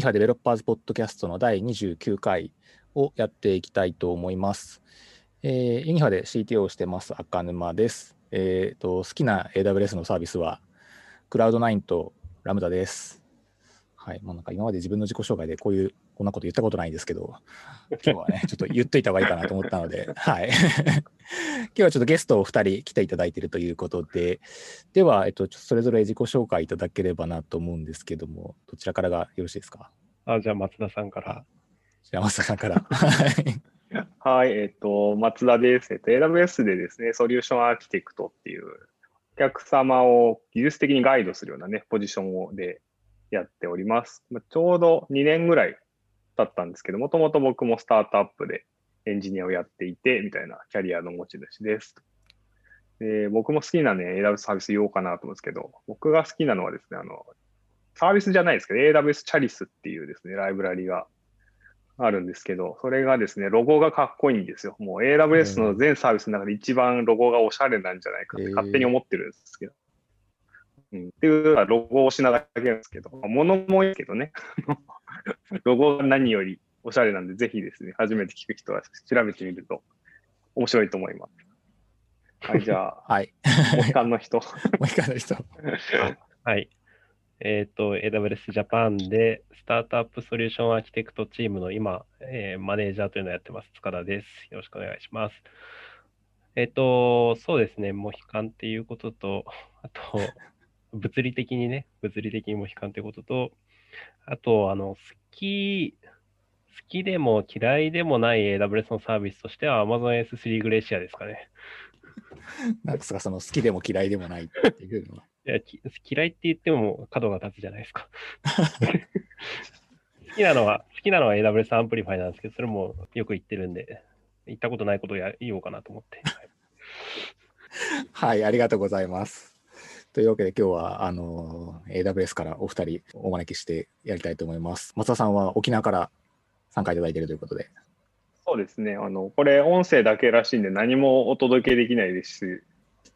ニハデベロッパーズポッドキャストの第29回をやっていきたいと思います。えー、ユニハで CTO をしてます赤沼です。えーと、好きな AWS のサービスは、クラウド9とラムダです。はい。もうなんか今まで自分の自己紹介でこういう、こんなこと言ったことないんですけど、今日はね、ちょっと言っといた方がいいかなと思ったので、はい。今日はちょっとゲストを2人来ていただいているということで、では、えっと、それぞれ自己紹介いただければなと思うんですけども、どちらからがよろしいですか？あじゃあ、松田さんから。じゃあ、松田さんから。はい、えっ、と、松田です。えっ、と、AWS でですね、ソリューションアーキテクトっていう、お客様を技術的にガイドするようなね、ポジションをでやっております。ちょうど2年ぐらい経ったんですけど、もともと僕もスタートアップでエンジニアをやっていて、みたいなキャリアの持ち主です。で僕も好きなね、AWS サービス言おうかなと思うんですけど、僕が好きなのはですね、あの、サービスじゃないですけど、AWS チャリスっていうですね、ライブラリがあるんですけど、それがですね、ロゴがかっこいいんですよ。もう AWS の全サービスの中で一番ロゴがおしゃれなんじゃないかって勝手に思ってるんですけど。うん、っていうのはロゴをしなだけですけど、物もいいけどね、ロゴが何よりおしゃれなんで、ぜひですね、初めて聞く人は調べてみると面白いと思います。はい、じゃあ、はい。モヒカンの人。モヒカンの人。はい。えっ、ー、と、AWS Japan でスタートアップソリューションアーキテクトチームの今、えー、マネージャーというのをやってます、塚田です。よろしくお願いします。えっ、ー、と、そうですね、モヒカンっていうことと、あと、物理的にね、物理的にモヒカンってことと、あと、あの、好き、好きでも嫌いでもない AWS のサービスとしては Amazon S3 グレシアですかね。なんですか、その好きでも嫌いでもないっていうのは。いや嫌いって言っても角が立つじゃないですか。好きなのは、好きなのは AWS Amplify なんですけど、それもよく言ってるんで、言ったことないことをや言おうかなと思って。はい、ありがとうございます。というわけで今日はあの AWS からお二人お招きしてやりたいと思います。松田さんは沖縄から参加いただいているということで。そうですね。あの、これ音声だけらしいんで何もお届けできないですし、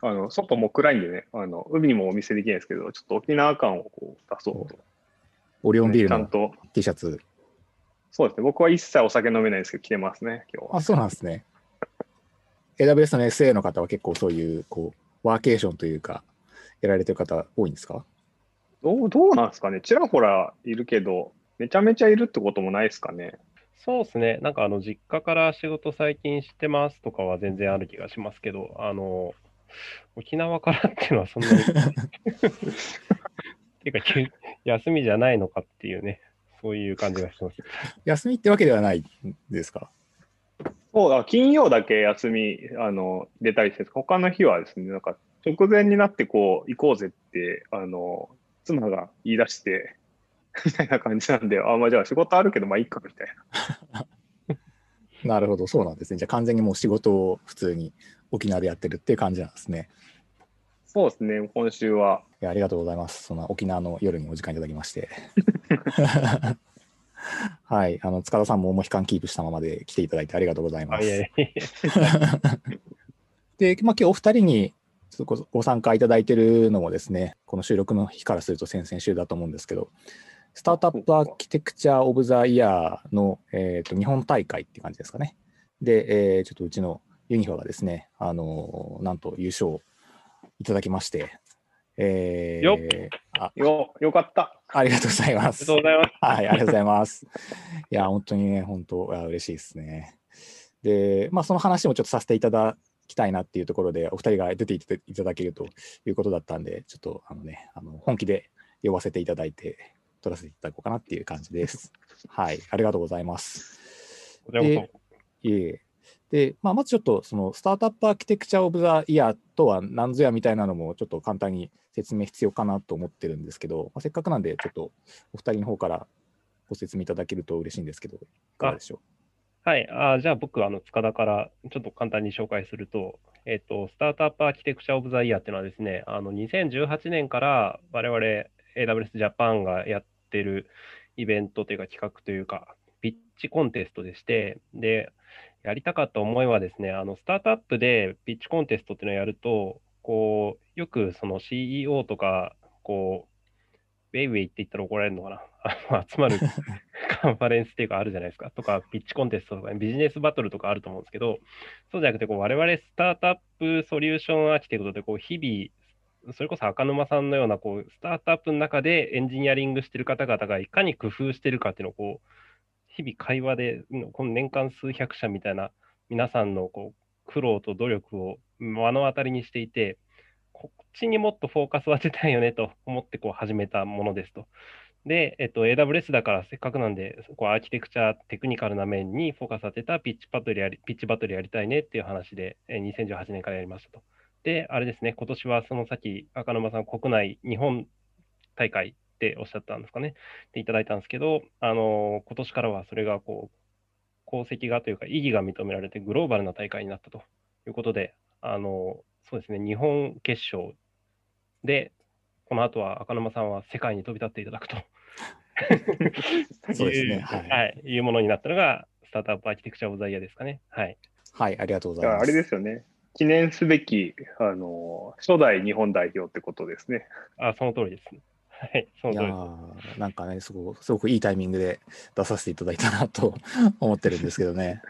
あの外も暗いんでね、あの海にもお見せできないですけど、ちょっと沖縄感をこう出そうと。オリオンビールの T シャツ。そうですね。僕は一切お酒飲めないですけど、着てますね、今日は。あ、そうなんですね。AWS の SA の方は結構そういう、こう、ワーケーションというか、やられてる方多いんですか？どうどうなんですかね？ちらほらいるけど、めちゃめちゃいるってこともないですかね？そうですね。なんかあの実家から仕事最近してますとかは全然ある気がしますけど、あの沖縄からっていうのはそんなに っていうか、休みじゃないのかっていうね、そういう感じがしてます。休みってわけではないですか？そうだ、金曜だけ休み、あの、出たりして、他の日はですね、なんか、直前になってこう、行こうぜって、あの、妻が言い出して、みたいな感じなんで、あ、まあじゃあ仕事あるけど、まあいいか、みたいな。なるほど、そうなんですね。じゃあ完全にもう仕事を普通に沖縄でやってるっていう感じなんですね。そうですね、今週は。いやありがとうございます。その沖縄の夜にお時間いただきまして。はい、あの塚田さんももう悲観キープしたままで来ていただいてありがとうございます。で、まあ、今日お二人にご参加いただいているのもですね、この収録の日からすると先々週だと思うんですけど、スタートアップアーキテクチャー・オブ・ザ・イヤーの、えーと、日本大会っていう感じですかね。で、えー、ちょっとうちのユニフォがですね、あのー、なんと優勝いただきまして、えー、よあよよかった。ありがとうございます。ありがとうございます。はい、ありがとうございます。いや、本当にね、本当、嬉しいですね。で、まあ、その話もちょっとさせていただきたいなっていうところで、お二人が出ていただけるということだったんで、ちょっと、あのね、あの本気で呼ばせていただいて、取らせていただこうかなっていう感じです。はい、ありがとうございます。でいえで、まあ、まずちょっとそのスタートアップアーキテクチャオブザイヤーとは何ぞやみたいなのもちょっと簡単に説明必要かなと思ってるんですけど、まあ、せっかくなんでちょっとお二人の方からご説明いただけると嬉しいんですけど、いかがでしょう？はい、あじゃあ僕、あの塚田からちょっと簡単に紹介すると、えっ、と、スタートアップアーキテクチャオブザイヤーっていうのはですね、あの2018年から我々 AWS Japan がやってるイベントというか企画というか、ピッチコンテストでして、で、やりたかった思いはですね、あのスタートアップでピッチコンテストっていうのをやると、こうよくその CEO とか、こうウェイウェイって言ったら怒られるのかな？あの集まる カンファレンスっていうかあるじゃないですか。とか、ピッチコンテストとか、ビジネスバトルとかあると思うんですけど、そうじゃなくてこう、我々スタートアップソリューションアーキテクトでこう日々、それこそ赤沼さんのようなこうスタートアップの中でエンジニアリングしてる方々がいかに工夫してるかっていうのをこう日々会話で、この年間数百社みたいな皆さんのこう苦労と努力を目の当たりにしていて、こっちにもっとフォーカスを当てたいよねと思ってこう始めたものですと。で、えっと、AWS だからせっかくなんで、こうアーキテクチャ、テクニカルな面にフォーカス当てたピッチバトルやりピッチバトルやりたいねっていう話で、え2018年からやりましたと。で、あれですね、今年はその先、赤沼さん、国内、日本大会っておっしゃったんですかね、っていただいたんですけど、あの今年からはそれがこう、功績がというか、意義が認められて、グローバルな大会になったということで、あのそうですね、日本決勝で、この後は赤沼さんは世界に飛び立っていただくとそうですね。は、はいい。いうものになったのが、スタートアップアーキテクチャ・オブ・ザ・イヤーですかね。はい。はい、ありがとうございます。あれですよね。記念すべき、あの、初代日本代表ってことですね。あ、その通りです。はい、その通りです。ーなんかねすごく、すごくいいタイミングで出させていただいたなと 思ってるんですけどね。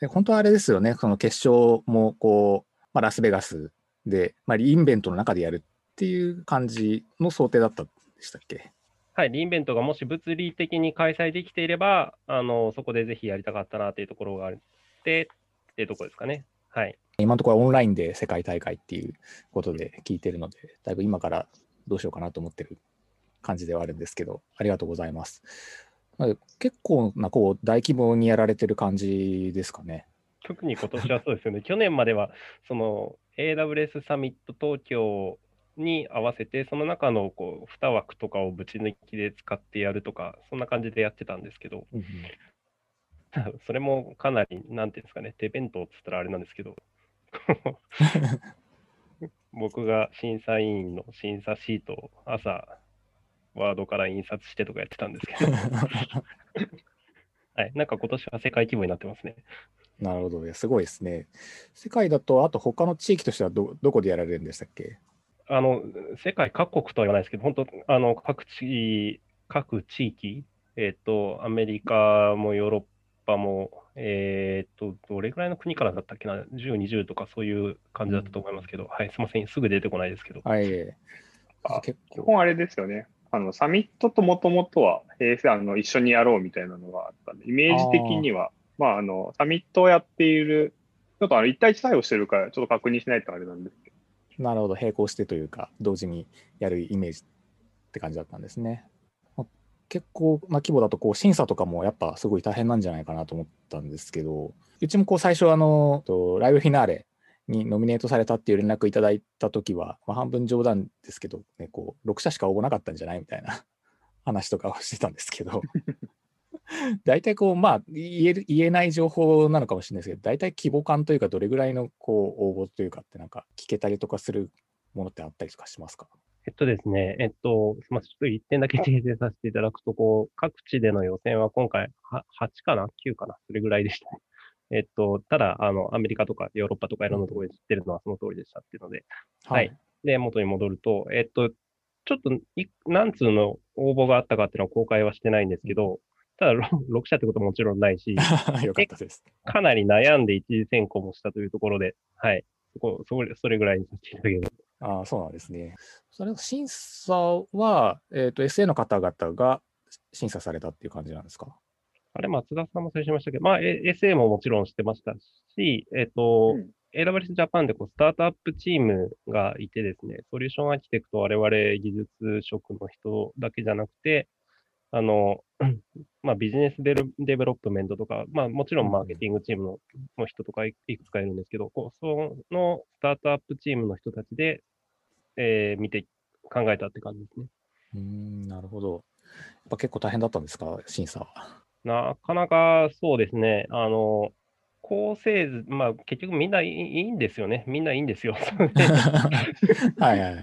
で本当はあれですよね、その決勝もこう、まあ、ラスベガスで、まあ、リインベントの中でやるっていう感じの想定だったんでしたっけ？はい、リインベントがもし物理的に開催できていれば、あのそこでぜひやりたかったなというところがあって、っていうところですかね。はい。今のところはオンラインで世界大会っていうことで聞いてるので、だいぶ今からどうしようかなと思ってる感じではあるんですけど、ありがとうございます。結構なこう大規模にやられてる感じですかね。特に今年はそうですよね。去年までは、その AWS サミット東京に合わせて、その中のこう2枠とかをぶち抜きで使ってやるとか、そんな感じでやってたんですけど、それもかなり、なんていうんですかね、手弁当っつったらあれなんですけど、僕が審査委員の審査シートを朝、ワードから印刷してとかやってたんですけど、はい、なんか今年は世界規模になってますね。なるほど、いやすごいですね。世界だと、あと他の地域としてはどどこでやられるんでしたっけ？あの世界各国とは言わないですけど、本当、あの各地各地域、えっ、と、アメリカもヨーロッパも、えっ、と、どれぐらいの国からだったっけな、10、20とかそういう感じだったと思いますけど、はい、すみません、すぐ出てこないですけど。はい。あ結構。基本あれですよね。あの、サミットともともとは、平成、あの、一緒にやろうみたいなのがあったんで、イメージ的には、まあ、あの、サミットをやっている、ちょっとあの、一対一対応してるから、ちょっと確認しないとあれなんですけど、なるほど、並行してというか、同時にやるイメージって感じだったんですね。結構な規模だと、こう、審査とかもやっぱすごい大変なんじゃないかなと思ったんですけど、うちもこう、最初、あの、ライブフィナーレにノミネートされたっていう連絡いただいたときは、まあ、半分冗談ですけど、ね、こう、6社しか応募なかったんじゃないみたいな話とかをしてたんですけど、大体こう、まあ言える、言えない情報なのかもしれないですけど、大体規模感というか、どれぐらいのこう応募というかって、なんか聞けたりとかするものってあったりとかしますか？えっとですね、えっと、すみません、ちょっと一点だけ訂正させていただくと、こう、各地での予選は今回は、8かな ?9 かな？それぐらいでしたね。えっと、ただ、あの、アメリカとかヨーロッパとかいろんなところで知ってるのはその通りでしたっていうので、はい。で、元に戻ると、えっと、ちょっとい、何通の応募があったかっていうのは公開はしてないんですけど、ただ、6社ってことももちろんないし、よかったです。かなり悩んで一次選考もしたというところで、はい。そこ、それ、それぐらいにさせていただければ。ああ、そうなんですね。それ審査は、えっ、と、SA の方々が審査されたっていう感じなんですか？あれ、松田さんも審査しましたけど、まあ、え SA ももちろんしてましたし、えっ、と、うん AWS Japan でこうスタートアップチームがいてですね、ソリューションアーキテクト我々技術職の人だけじゃなくて、あの、まあ、ビジネスデルデベロップメントとか、まあ、もちろんマーケティングチームのの人とかいいくつかいるんですけど、こうそのスタートアップチームの人たちで、えー見て考えたって感じですね。うーん、なるほど。やっぱ結構大変だったんですか、審査は。なかなかそうですね、あの、構成図、まあ結局みんないいんですよね。みんないいんですよ。はいはい。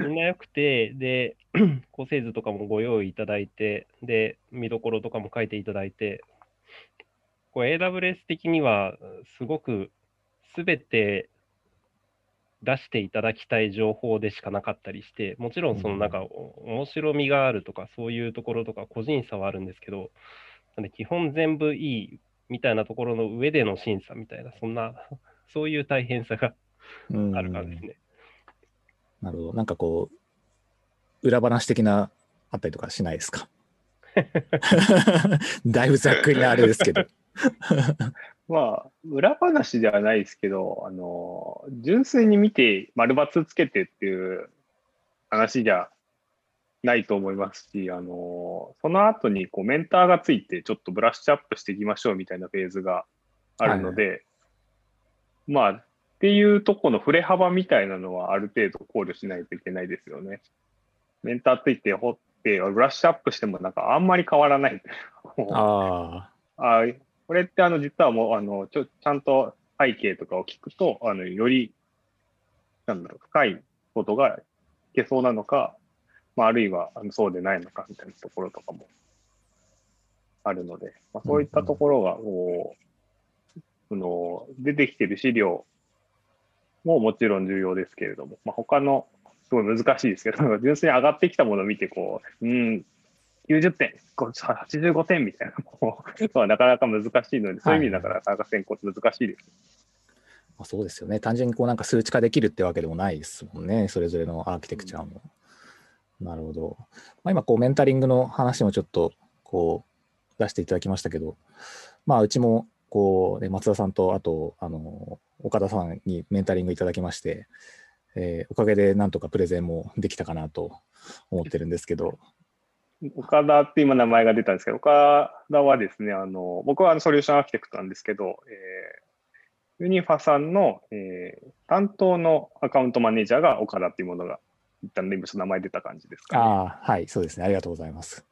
みんな良くて、で、構成図とかもご用意いただいて、で、見どころとかも書いていただいて、こう AWS 的にはすごくすべて出していただきたい情報でしかなかったりして、もちろんそのなんかお面白みがあるとか、そういうところとか個人差はあるんですけど、なんで基本全部いいみたいなところの上での審査みたいな、そんな、そういう大変さがうんあるからですね。なるほど。なんかこう、裏話的なあったりとかしないですか？だいぶざっくりなあれですけど。まあ、裏話ではないですけど、あの、純粋に見て、丸抜つけてっていう話じゃないと思いますし、あの、その後にこうメンターがついて、ちょっとブラッシュアップしていきましょうみたいなフェーズがあるので、まあ、っていうとこの振れ幅みたいなのはある程度考慮しないといけないですよね。メンターついて掘って、ブラッシュアップしてもなんかあんまり変わらない。あ あこれってあの実はもうあのちょちゃんと背景とかを聞くと、あのよりなんだろう深いことがいけそうなのか、まあ、あるいはあのそうでないのかみたいなところとかもあるので、まあ、そういったところがこう、その出てきてる資料ももちろん重要ですけれども、まあ、他のすごい難しいですけど、純粋に上がってきたものを見てこう、うん、90点、こう85点みたいなもうはなかなか難しいので、そういう意味でなかなか選考難しいです。あそうですよね。単純にこうなんか数値化できるってわけでもないですもんね。それぞれのアーキテクチャも。なるほど。まあ、今こうメンタリングの話もちょっとこう出していただきましたけど、まあうちもこう、ね、松田さんとあとあの岡田さんにメンタリングいただきまして、えーおかげでなんとかプレゼンもできたかなと思ってるんですけど、岡田って今名前が出たんですけど、岡田はですね、あの僕はあのソリューションアーキテクトなんですけど、えーユニファさんの、えー担当のアカウントマネージャーが岡田っていうものが、一旦今ちょっと名前出た感じですか、ね。ああ、はい、そうですね。ありがとうございます。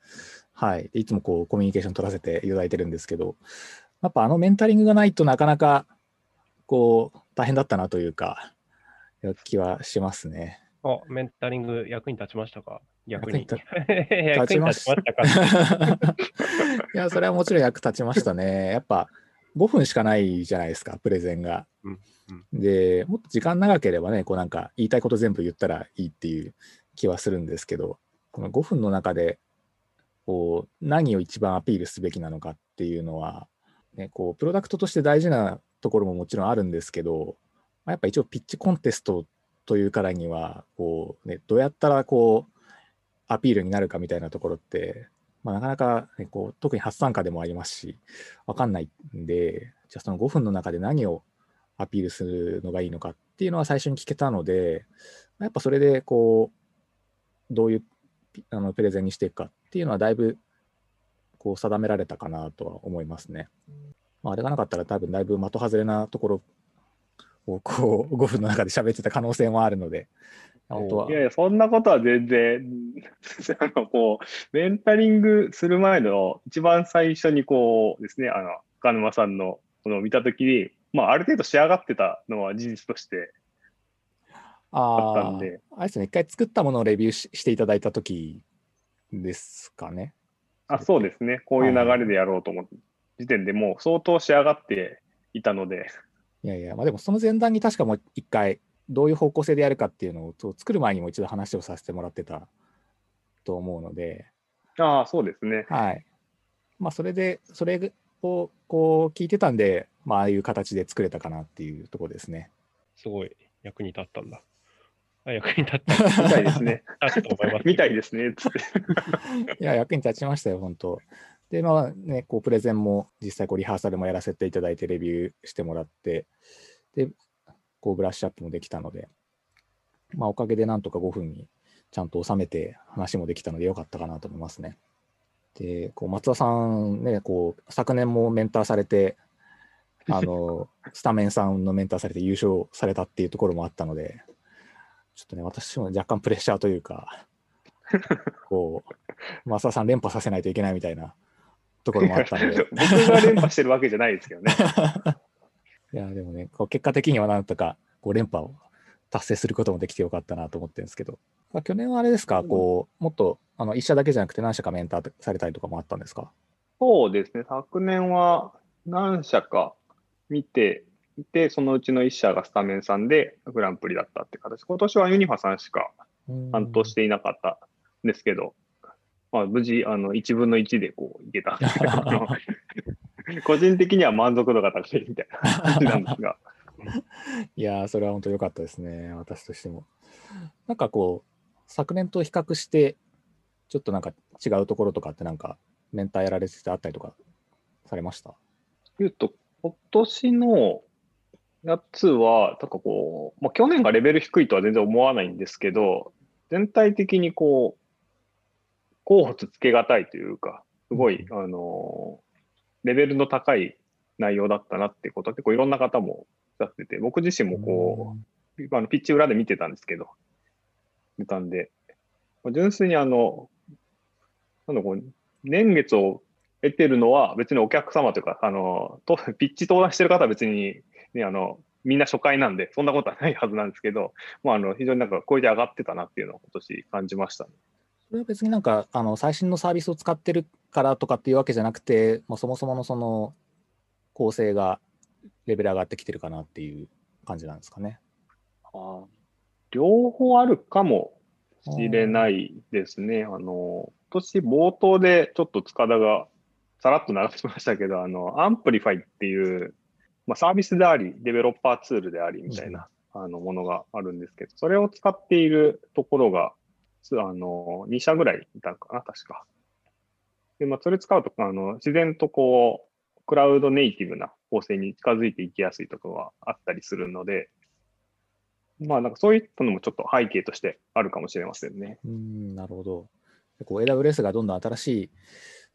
はい。いつもこうコミュニケーション取らせていただいてるんですけど、やっぱあのメンタリングがないとなかなかこう大変だったなというか、気はしますね。あ、メンタリング役に立ちましたか？役に立ちましたか？いや、それはもちろん役立ちましたね。やっぱ5分しかないじゃないですか、プレゼンが。うんで、もっと時間長ければね、こうなんか言いたいこと全部言ったらいいっていう気はするんですけど、この5分の中でこう何を一番アピールすべきなのかっていうのは、ね、こうプロダクトとして大事なところももちろんあるんですけど、まあやっぱ一応ピッチコンテストというからにはこう、ね、どうやったらこうアピールになるかみたいなところって、まあ、なかなか、ね、こう特に初参加でもありますし分かんないんでじゃあその5分の中で何をアピールするのがいいのかっていうのは最初に聞けたのでやっぱそれでこうどういうあのプレゼンにしていくかっていうのはだいぶこう定められたかなとは思いますね。まあ、あれがなかったら多分だいぶ的外れなところをこう5分の中で喋ってた可能性もあるので本当はいやいや、そんなことは全然、あの、こう、メンタリングする前の一番最初にこうですね、あの、鹿沼さんのこのを見たときに、まあ、ある程度仕上がってたのは事実としてあったあんで、あ、あれですね、一回作ったものをレビューししていただいた時ですかね。あ、そうですね、こういう流れでやろうと思って、時点でもう相当仕上がっていたので、いやいや、まあでもその前段に確かもう一回、どういう方向性でやるかっていうのを作る前にも一度話をさせてもらってたと思うので、ああ、そうですね。はい。まあそれで、それをこう聞いてたんで、まあああいう形で作れたかなっていうところですね。すごい役に立ったんだ。あ役に立った。みたいですね。立つと思います。みたいですね、つって。いや、役に立ちましたよ、本当。で、まあね、こう、プレゼンも実際こうリハーサルもやらせていただいて、レビューしてもらって、で、こう、ブラッシュアップもできたので、まあ、おかげでなんとか5分にちゃんと収めて話もできたのでよかったかなと思いますね。で、こう、松田さんね、こう、昨年もメンターされて、あの、スタメンさんのメンターされて優勝されたっていうところもあったので、ちょっとね、私も若干プレッシャーというか、こう、増田さん連覇させないといけないみたいなところもあったので 僕、が連覇してるわけじゃないですけどね。いや、でもね、こう結果的にはなんとかこう連覇を達成することもできてよかったなと思ってるんですけど、まあ去年はあれですか、こう、もっとあの1社だけじゃなくて何社かメンターされたりとかもあったんですか？そうですね、昨年は何社か見て、いて、そのうちの1社がスタメンさんでグランプリだったって形。今年はユニファさんしか担当していなかったんですけど、まあ、無事、あの、1分の1でこう、いけたんですけど 個人的には満足度が高いみたいな感じなんですが。いやー、それは本当良かったですね、私としても。なんかこう、昨年と比較して、ちょっとなんか違うところとかってなんか、メンターやられててあったりとかされました？言うと、今年のやつは、なんかこう、まあ、去年がレベル低いとは全然思わないんですけど、全体的にこう、候補つけがたいというか、すごい、あの、レベルの高い内容だったなっていうことは結構いろんな方もおっしゃってて、僕自身もこう、あのピッチ裏で見てたんですけど、見たんで、純粋にあの、なんだこう、年月を得てるのは別にお客様というか、あの、とピッチ登壇してる方は別に、ね、あの、みんな初回なんで、そんなことはないはずなんですけど、まあ、あの、非常になんか、これで上がってたなっていうのを今年感じました、ね。それは別になんか、あの、最新のサービスを使ってるからとかっていうわけじゃなくて、まあ、そもそものその、構成がレベル上がってきてるかなっていう感じなんですかね。あ両方あるかもしれないですね。あの、今年冒頭でちょっと塚田がさらっと流しましたけど、あの、 Amplify っていう、まあ、サービスであり、デベロッパーツールでありみたいな、あのものがあるんですけど、それを使っているところが、あの、2社ぐらいいたのかな、確か。で、まあ、それ使うと、あの、自然とこう、クラウドネイティブな構成に近づいていきやすいところはあったりするので、まあ、なんかそういったのもちょっと背景としてあるかもしれませんね。うん、なるほど。こう AWS がどんどん新しい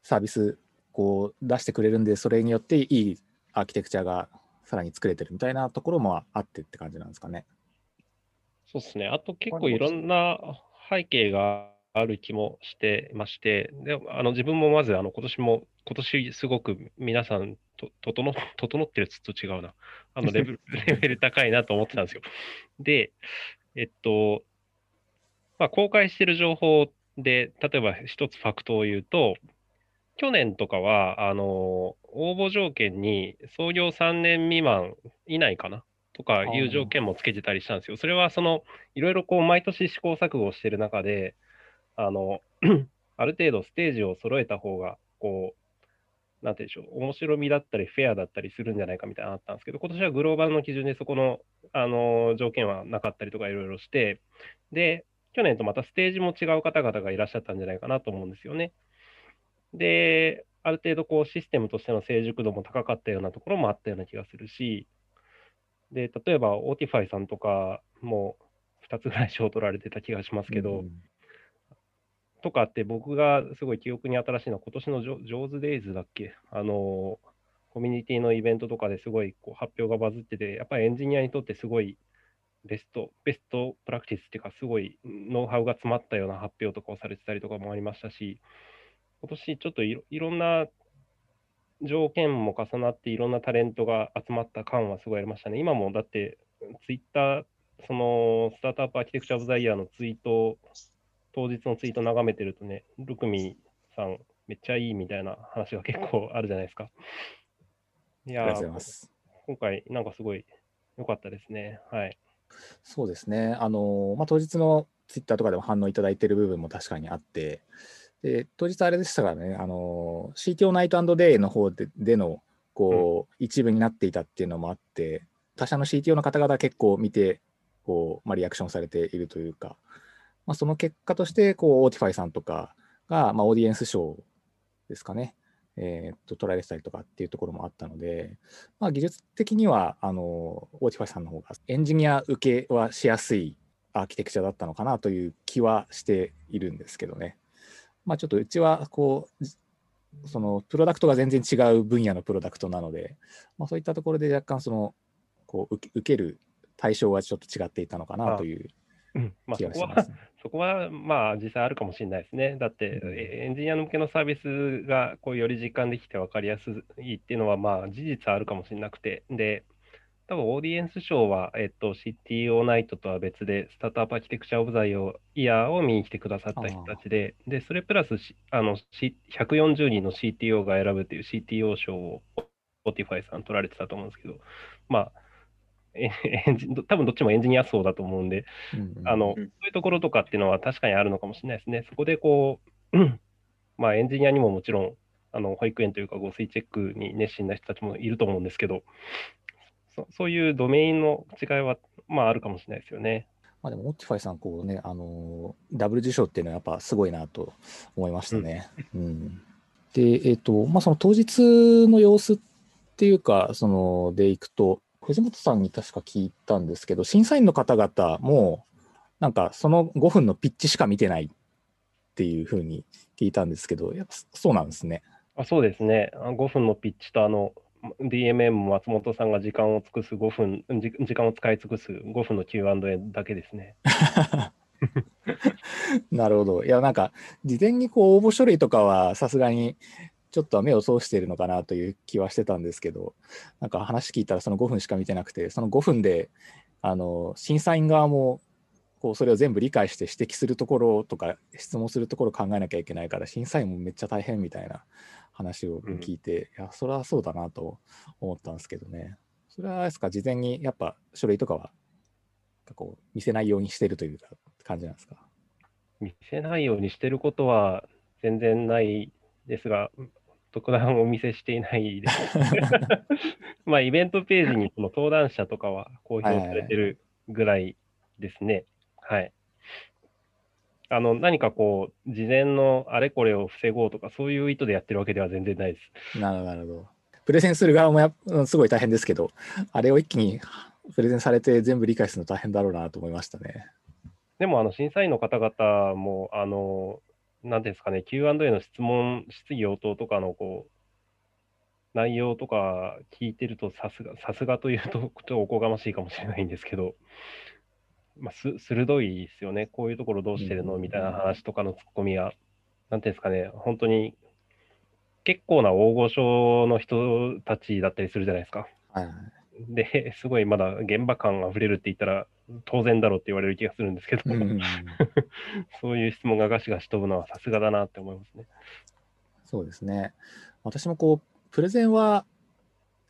サービスこう出してくれるんで、それによっていいアーキテクチャがさらに作れてるみたいなところもあってって感じなんですかね。そうですね。あと結構いろんな背景がある気もしてまして、であの自分もまずあの今年も、今年すごく皆さんと整整ってるつと違うな。あのレベル レベル高いなと思ってたんですよ。で、えっと、まあ、公開してる情報で、例えば一つファクトを言うと、去年とかは、あの、応募条件に創業3年未満以内かなとかいう条件もつけてたりしたんですよ。それはその、いろいろこう毎年試行錯誤してる中で、あの、ある程度ステージを揃えた方が、こう、なんていうんでしょう、面白みだったり、フェアだったりするんじゃないかみたいなのあったんですけど、今年はグローバルの基準でそこの、あの、条件はなかったりとかいろいろして、で、去年とまたステージも違う方々がいらっしゃったんじゃないかなと思うんですよね。で、ある程度こうシステムとしての成熟度も高かったようなところもあったような気がするし、で、例えば、 Autify さんとかも2つぐらい賞を取られてた気がしますけど、うんとかって僕がすごい記憶に新しいのは今年のジョジョーズデイズだっけ？あの、コミュニティのイベントとかですごいこう発表がバズってて、やっぱりエンジニアにとってすごいベスト、ベストプラクティスっていうか、すごいノウハウが詰まったような発表とかをされてたりとかもありましたし、今年ちょっといろいろんな条件も重なっていろんなタレントが集まった感はすごいありましたね。今もだってツイッター、そのスタートアップアーキテクチャ・オブ・ザ・イヤーのツイート、当日のツイート眺めてるとね、ルクミさんめっちゃいいみたいな話が結構あるじゃないですか。いやありがとうございます。今回なんかすごい良かったですね。はい。そうですね。あの、まあ、当日のツイッターとかでも反応いただいている部分も確かにあって、で、当日あれでしたからね、あの、CTO ナイトデイの方ででの、こう、一部になっていたっていうのもあって、他社の CTO の方々結構見て、こう、まあ、リアクションされているというか、まあ、その結果として、こう、 Autify さんとかが、まあ、オーディエンス賞ですかね、えーっと、取られてたりとかっていうところもあったので、まあ、技術的には、あの、 Autify さんの方がエンジニア受けはしやすいアーキテクチャだったのかなという気はしているんですけどね。まあ、ちょっとうちは、こう、じそのプロダクトが全然違う分野のプロダクトなので、まあ、そういったところで若干その、こう受け受ける対象はちょっと違っていたのかなといううんまあ、気そこはがしますね。そこはまあ実際あるかもしれないですね。だって、エンジニア向けのサービスがこうより実感できて分かりやすいっていうのはまあ事実あるかもしれなくて、で、多分オーディエンス賞は、えっと、CTO ナイトとは別で、スタートアップアーキテクチャオブザイヤーを見に来てくださった人たちで、で、それプラスしあの、C、140人の CTO が選ぶっていう CTO 賞を Spotify さん取られてたと思うんですけど、まあ、エンジン多分どっちもエンジニア層だと思うんで、うんうん。あの、うん。そういうところとかっていうのは確かにあるのかもしれないですね。そこでこう、うん。まあエンジニアにももちろん、あの保育園というか、午睡チェックに熱心な人たちもいると思うんですけど、そそういうドメインの違いは、まああるかもしれないですよね。まあ、でも、オッティファイさん、こうね、あのーダブル受賞っていうのはやっぱすごいなと思いましたね。うんで、えっ、と、まあ、その当日の様子っていうか、その、でいくと、藤本さんに確か聞いたんですけど、審査員の方々も、なんかその5分のピッチしか見てないっていうふうに聞いたんですけど、やっぱそうなんですね。あそうですね。あ5分のピッチと、あの、DMM も松本さんが時間を尽くす5分、時間を使い尽くす5分の Q&A だけですね。なるほど。いや、なんか、事前にこう応募書類とかはさすがにちょっとは目を通しているのかなという気はしてたんですけど、なんか話聞いたらその5分しか見てなくて、その5分で、あの、審査員側も、こう、それを全部理解して指摘するところとか、質問するところを考えなきゃいけないから、審査員もめっちゃ大変みたいな話を聞いて、いや、それはそうだなと思ったんですけどね。それはあれですか、事前にやっぱ書類とかは、こう、見せないようにしてるというか感じなんですか？見せないようにしてることは全然ないですが、特段お見せしていないです。まあ、イベントページにその登壇者とかは公表されてるぐらいですね。はい。あの、何かこう、事前のあれこれを防ごうとか、そういう意図でやってるわけでは全然ないです。なるほど、なるほど。プレゼンする側もやすごい大変ですけど、あれを一気に プレゼンされて全部理解するの大変だろうなと思いましたね。でも、あの、審査員の方々も、あの、なんですかね、Q&A の質問、質疑応答とかの、こう、内容とか聞いてると、さすが、さすがというと、ちょっとおこがましいかもしれないんですけど、まあ、す鋭いですよね。こういうところどうしてるの？みたいな話とかのツッコミが、なんていうんですかね、本当に、結構な大御所の人たちだったりするじゃないですか。はいはい。で、すごいまだ現場感あふれるって言ったら、当然だろうって言われる気がするんですけど、うん そういう質問がガシガシ飛ぶのはさすがだなって思いますね。そうですね。私もこう、プレゼンは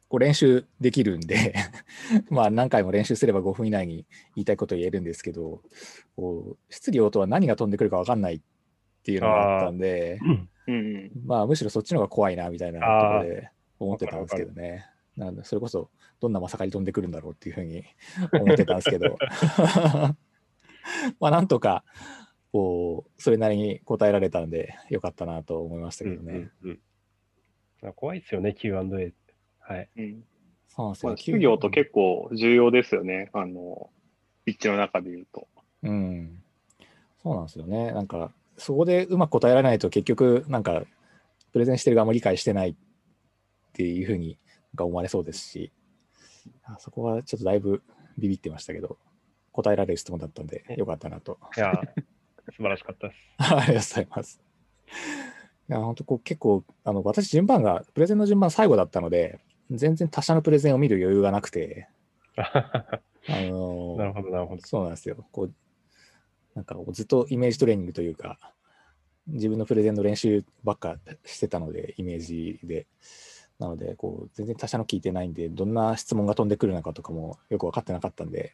こう練習できるんで、まあ何回も練習すれば5分以内に言いたいことを言えるんですけど、こう質疑応答は何が飛んでくるか分かんないっていうのがあったんで、うんうん。まあむしろそっちの方が怖いなみたいなところで思ってたんですけどね。なんでそれこそどんなまさかり飛んでくるんだろうっていうふうに 思ってたんですけど、まあなんとかこうそれなりに答えられたんでよかったなと思いましたけどね。うんうんうん怖いですよね、Q&A。はい。うんそうなんですよまあ、質疑応答結構重要ですよね。あの、ピッチの中で言うと。うん。そうなんですよね。なんか、そこでうまく答えられないと結局、なんか、プレゼンしてる側も理解してないっていうふうになんか思われそうですし、あそこはちょっとだいぶビビってましたけど、答えられる質問だったんで、よかったなと。いや、素晴らしかったです。ありがとうございます。いや、本当こう結構、あの、私順番が、プレゼンの順番最後だったので、全然他社のプレゼンを見る余裕がなくて、あのなるほど、なるほど。そうなんですよ。こう、なんかずっとイメージトレーニングというか、自分のプレゼンの練習ばっかしてたので、イメージで。なので、こう、全然他社の聞いてないんで、どんな質問が飛んでくるのかとかもよく分かってなかったんで、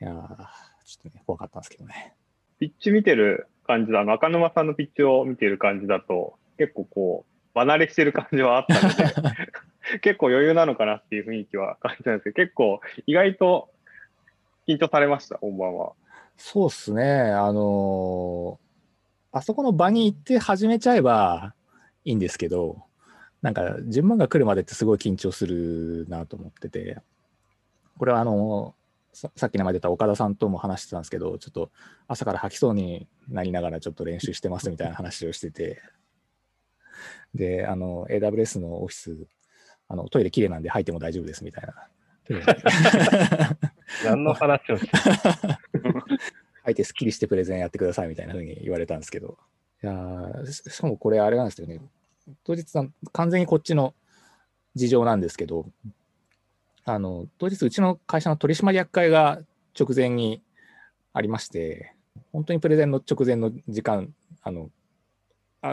いやー、ちょっとね、怖かったんですけどね。ピッチ見てる感じだ、中沼さんのピッチを見てる感じだと、結構こう、離れしてる感じはあったので、結構余裕なのかなっていう雰囲気は感じたんですけど、結構意外と緊張されました、本番は。そうっすね。あのーあそこの場に行って始めちゃえばいいんですけど、なんか順番が来るまでってすごい緊張するなと思ってて、これはあのささっき名前出た岡田さんとも話してたんですけど、ちょっと朝から吐きそうになりながらちょっと練習してますみたいな話をしてて、で、あの、AWS のオフィス、あのトイレ綺麗なんで入っても大丈夫ですみたいな。何の話をして入ってすっきりしてプレゼンやってくださいみたいな風に言われたんですけど。いやーししかもこれあれなんですよね。当日は完全にこっちの事情なんですけど、あの、当日うちの会社の取締役会が直前にありまして、本当にプレゼンの直前の時間、あの、あ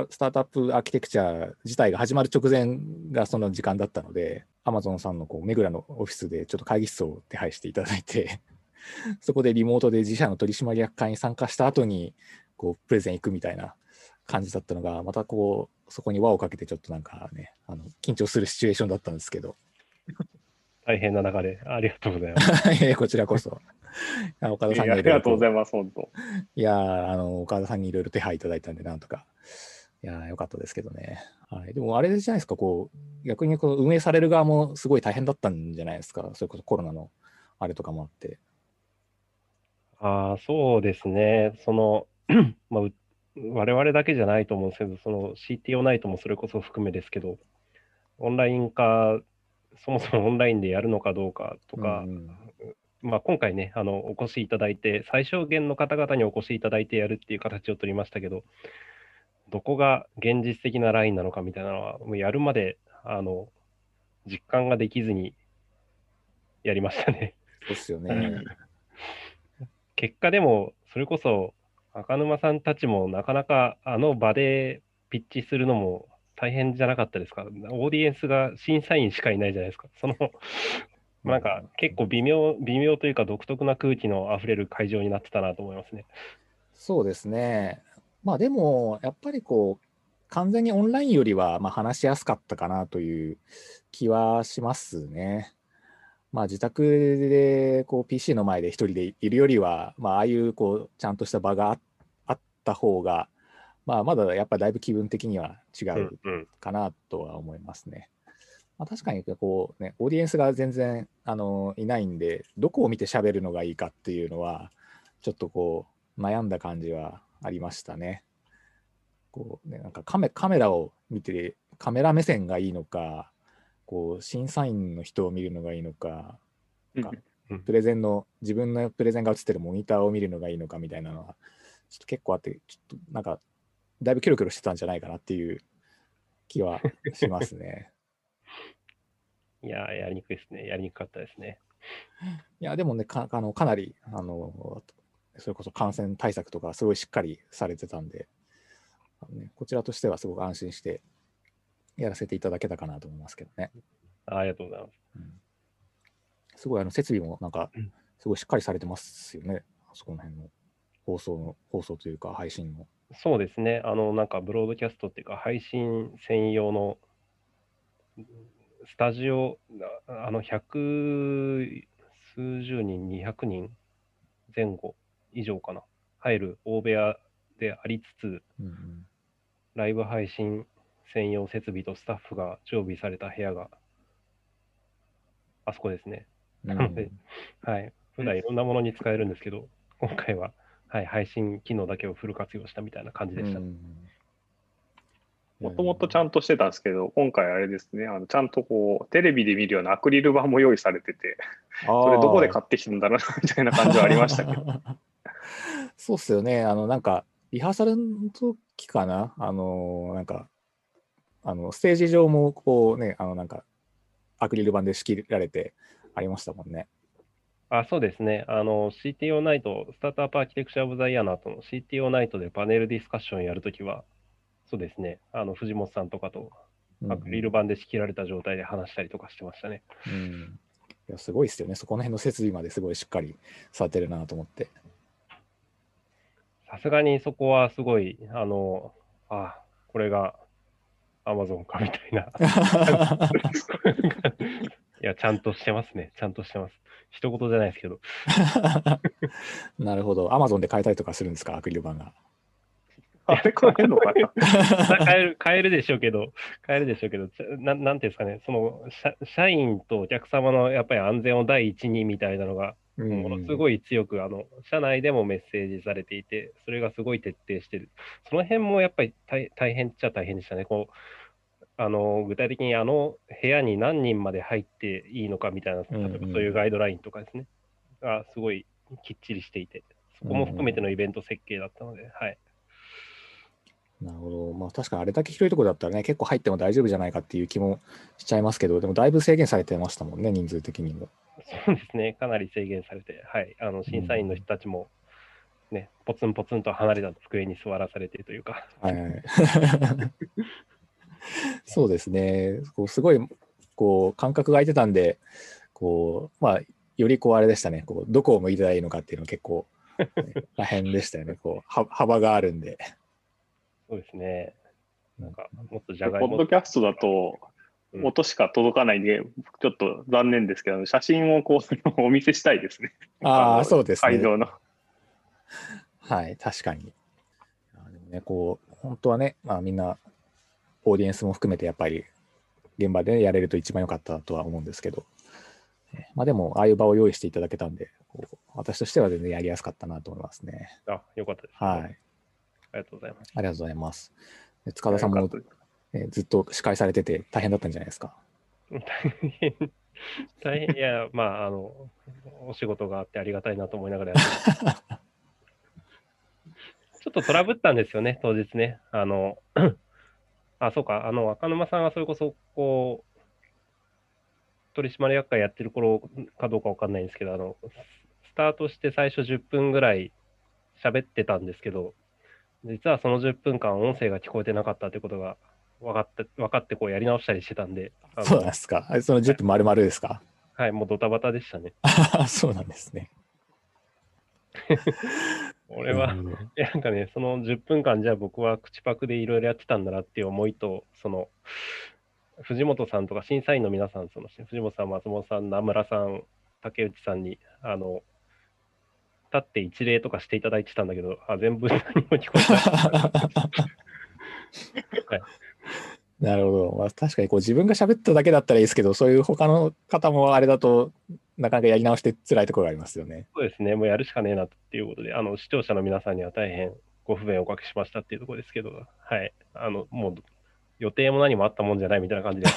スタートアップアーキテクチャ自体が始まる直前がその時間だったので、アマゾンさんのこう目黒のオフィスでちょっと会議室を手配していただいて、そこでリモートで自社の取締役会に参加した後に、こう、プレゼン行くみたいな感じだったのが、またこう、そこに輪をかけてちょっとなんかね、あの緊張するシチュエーションだったんですけど、大変な中でありがとうございます。いやこちらこそ。岡田さんにありがとうございます、本当。いやーあの、岡田さんにいろいろ手配いただいたんで、なんとか。いやーよかったですけどね。はい。でも、あれじゃないですか、こう、逆にこう運営される側もすごい大変だったんじゃないですか。それこそコロナのあれとかもあって。ああ、そうですね。その、まあ、う我々だけじゃないと思うんですけど、その CTO ナイトもそれこそ含めですけど、オンライン化、そもそもオンラインでやるのかどうかとか、うんまあ、今回ね、あの、お越しいただいて、最小限の方々にお越しいただいてやるっていう形を取りましたけど、どこが現実的なラインなのかみたいなのは、もうやるまで、あの、実感ができずにやりましたね。そうですよね。結果でも、それこそ赤沼さんたちもなかなかあの場でピッチするのも大変じゃなかったですか？オーディエンスが審査員しかいないじゃないですか。そのなんか結構微妙、微妙というか独特な空気のあふれる会場になってたなと思いますね。そうですね。まあでも、やっぱりこう、完全にオンラインよりはまあ話しやすかったかなという気はしますね。まあ自宅でこう PC の前で一人でいるよりは、まあああいうこうちゃんとした場がああった方が、まあまだやっぱだいぶ気分的には違う。かなとは思いますね。まあ、確かにこうね、オーディエンスが全然あのいないんで、どこを見て喋るのがいいかっていうのは、ちょっとこう悩んだ感じはありましたね。こうね、なんかカメカメラを見て、カメラ目線がいいのか、こう審査員の人を見るのがいいのか、うんプレゼンの、自分のプレゼンが映ってるモニターを見るのがいいのかみたいなのは、ちょっと結構あって、ちょっとなんか、だいぶキョロキョロしてたんじゃないかなっていう気はしますね。いやー、やりにくいですね。やりにくかったですね。いや、でもね、かあのかなりあの、それこそ感染対策とか、すごいしっかりされてたんで、ね、こちらとしてはすごく安心してやらせていただけたかなと思いますけどね。あありがとうございます。うんすごいあの設備もなんかうん、すごいしっかりされてますよね、あそこの辺の放送の、放送というか、配信の。そうですね。あの、なんか、ブロードキャストっていうか、配信専用の、スタジオ、ああの、百数十人、200人前後以上かな、入る大部屋でありつつ、うんうんライブ配信専用設備とスタッフが常備された部屋が、あそこですね。うんなのではい。普段いろんなものに使えるんですけど、今回は、はい、配信機能だけをフル活用したみたいな感じでした。もともとちゃんんとしてたんですけど、今回あれですね、あのちゃんとこう、テレビで見るようなアクリル板も用意されてて、とそれどこで買ってきたんだろうな、みたいな感じはありましたけど。そうっすよね。あの、なんか、リハーサルの時かな？あの、なんか、あの、ステージ上も、こうね、あの、なんか、アクリル板で仕切られてありましたもんね。あ、そうですね。あの、CTO ナイト、スタートアップアーキテクチャオブザイヤーの後の CTO ナイトでパネルディスカッションやるときは、そうですね。あの、藤本さんとかとうんアクリル板で仕切られた状態で話したりとかしてましたね。うん。いや、すごいですよね。そこの辺の設備まですごいしっかりされてるなと思って。さすがにそこはすごい、あの、あ、これが Amazon かみたいな。いや、ちゃんとしてますね。ちゃんとしてます。一言じゃないですけど。なるほど。アマゾンで買えたりとかするんですか、アクリル板が。あれ買えるのかな？買える、買えるでしょうけど、買えるでしょうけど、ななんていうんですかね、その社、社員とお客様のやっぱり安全を第一にみたいなのが、ものすい。ごい強く、あの、社内でもメッセージされていて、それがすごい徹底してる。その辺もやっぱり大大変っちゃ大変でしたね。こう、あの、具体的にあの部屋に何人まで入っていいのかみたいな、例えばそういうガイドラインとかですね、がすごいきっちりしていて、そこも含めてのイベント設計だったので、はい。なるほど。まあ確かにあれだけ広いところだったらね、結構入っても大丈夫じゃないかっていう気もしちゃいますけど、でもだいぶ制限されてましたもんね、人数的にも。そうですね、かなり制限されて、はい、あの審査員の人たちも、ね、ポツンポツンと離れた机に座らされてというか。はいはい、そうですね。こうすごいこう感覚が空いてたんで、こうまあよりこうあれでしたね。こうどこを向いてたらいいのかっていうのは結構、ね、大変でしたよね。こうは幅があるんで。そうですね。なんかもっとじゃがいも。ポッドキャストだと、音しか届かないんで、ちょっと残念ですけど、写真をこうお見せしたいですね。ああ、そうですね。会場の。はい、確かに。でもね、こう、本当はね、まあみんな、オーディエンスも含めてやっぱり現場でやれると一番良かったとは思うんですけど、まあでも、ああいう場を用意していただけたんで、こう私としては全然やりやすかったなと思いますね。あ、よかったです、ね、はい。ありがとうございます。ありがとうございます。塚田さんも、えずっと司会されてて大変だったんじゃないですか？大変、大変、いや、まあ、あの、お仕事があってありがたいなと思いながらやって ちょっとトラブったんですよね、当日ね。あの、あ、そうか、あの、赤沼さんはそれこそ、こう、取締役会やってる頃かどうかわかんないんですけど、あの、スタートして最初10分ぐらい喋ってたんですけど、実はその10分間音声が聞こえてなかったってことが分かって、分かってこうやり直したりしてたんで。そうなんですか？その10分丸々ですか、はい、もうドタバタでしたね。そうなんですね。俺は、いやなんかね、その10分間、じゃあ僕は口パクでいろいろやってたんだなっていう思いと、その、藤本さんとか審査員の皆さん、その藤本さん、松本さん、名村さん、竹内さんに、あの、立って一礼とかしていただいてたんだけど、あ全部何も聞こえない。はいなるほど。まあ、確かにこう自分が喋っただけだったらいいですけど、そういう他の方もあれだとなかなかやり直して辛いところがありますよね。そうですね。もうやるしかねえなっていうことで、あの視聴者の皆さんには大変ご不便をおかけしましたっていうところですけど、はい。あの、もう予定も何もあったもんじゃないみたいな感じで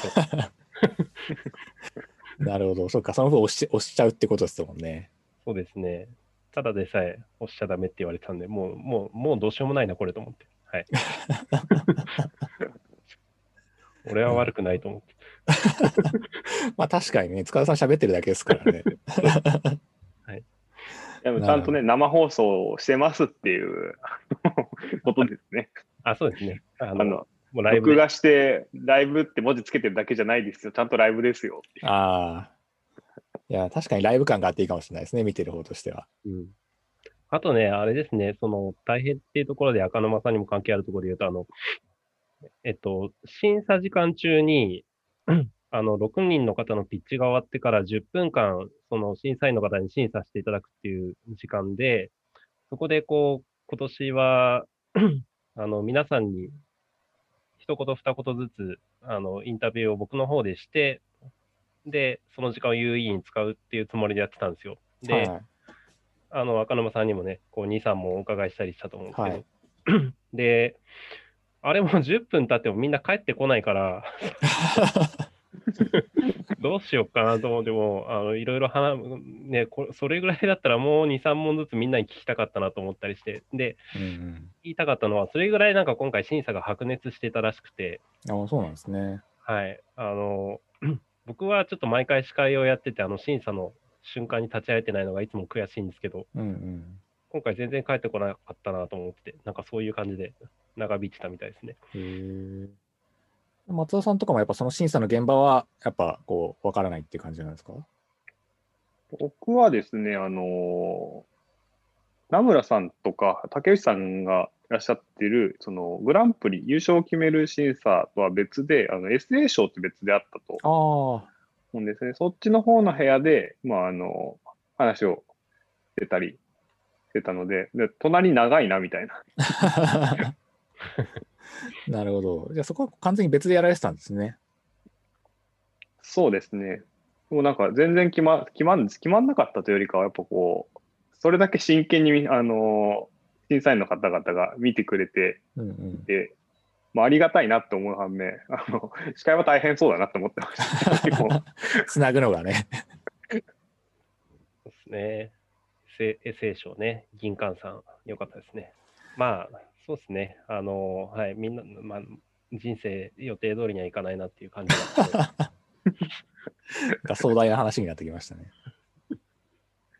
なるほど。そうか、その分押し押しちゃうってことですもんね。そうですね。ただでさえ押しちゃダメって言われたんで、もう、もう、もうどうしようもないな、これと思って。はい。俺は悪くないと思って。まあ確かにね、塚田さん喋ってるだけですからね。はい。でもちゃんとね、生放送してますっていうことですね。あ、そうですね。あの、あのもうライブ録画して、ライブって文字つけてるだけじゃないですよ。ちゃんとライブですよ。ああ。いや、確かにライブ感があっていいかもしれないですね、見てる方としては。うん。あとね、あれですね、その大変っていうところで赤沼さんにも関係あるところで言うと、あの、えっと、審査時間中に、あの、6人の方のピッチが終わってから10分間、その審査員の方に審査していただくっていう時間で、そこでこう、今年は あの、皆さんに一言二言ずつ、あの、インタビューを僕の方でして、で、その時間を有意義に使うっていうつもりでやってたんですよ。で、はい、あの、赤沼さんにもね、こう、2、3もお伺いしたりしたと思うんですけど、はい、で、あれも10分経ってもみんな帰ってこないから どうしようかなと思っても、あのいろいろ話、ねこ、それぐらいだったらもう2、3問ずつみんなに聞きたかったなと思ったりして、で、うんうん、言いたかったのは、それぐらいなんか今回審査が白熱してたらしくて。あそうなんですね。はい。あの、僕はちょっと毎回司会をやってて、あの審査の瞬間に立ち会えてないのがいつも悔しいんですけど、うんうん、今回全然帰ってこなかったなと思って、なんかそういう感じで長引いてたみたいですね。へ松田さんとかもやっぱその審査の現場はやっぱこう分からないっていう感じなんですか？僕はですね、あの名村さんとか竹内さんがいらっしゃってる、そのグランプリ優勝を決める審査とは別で、あの SA 賞って別であったと思うんですね。そっちの方の部屋で、まあ、あの話をしてたりしてたので、で隣長いなみたいな。なるほど。じゃあそこは完全に別でやられてたんですね。そうですね。もうなんか全然決ま決まん決まんなかったというよりかは、やっぱこう、それだけ真剣に、あの審査員の方々が見てくれて、うんうん、で、まあ、ありがたいなと思う反面、あの 司会は大変そうだなと思ってました。つなぐのがね。そうですね。エセ賞ね、銀冠さん、よかったですね。まあ、そうですね。あの、はい、みんな、まあ、人生予定通りにはいかないなっていう感じが 壮大な話になってきましたね。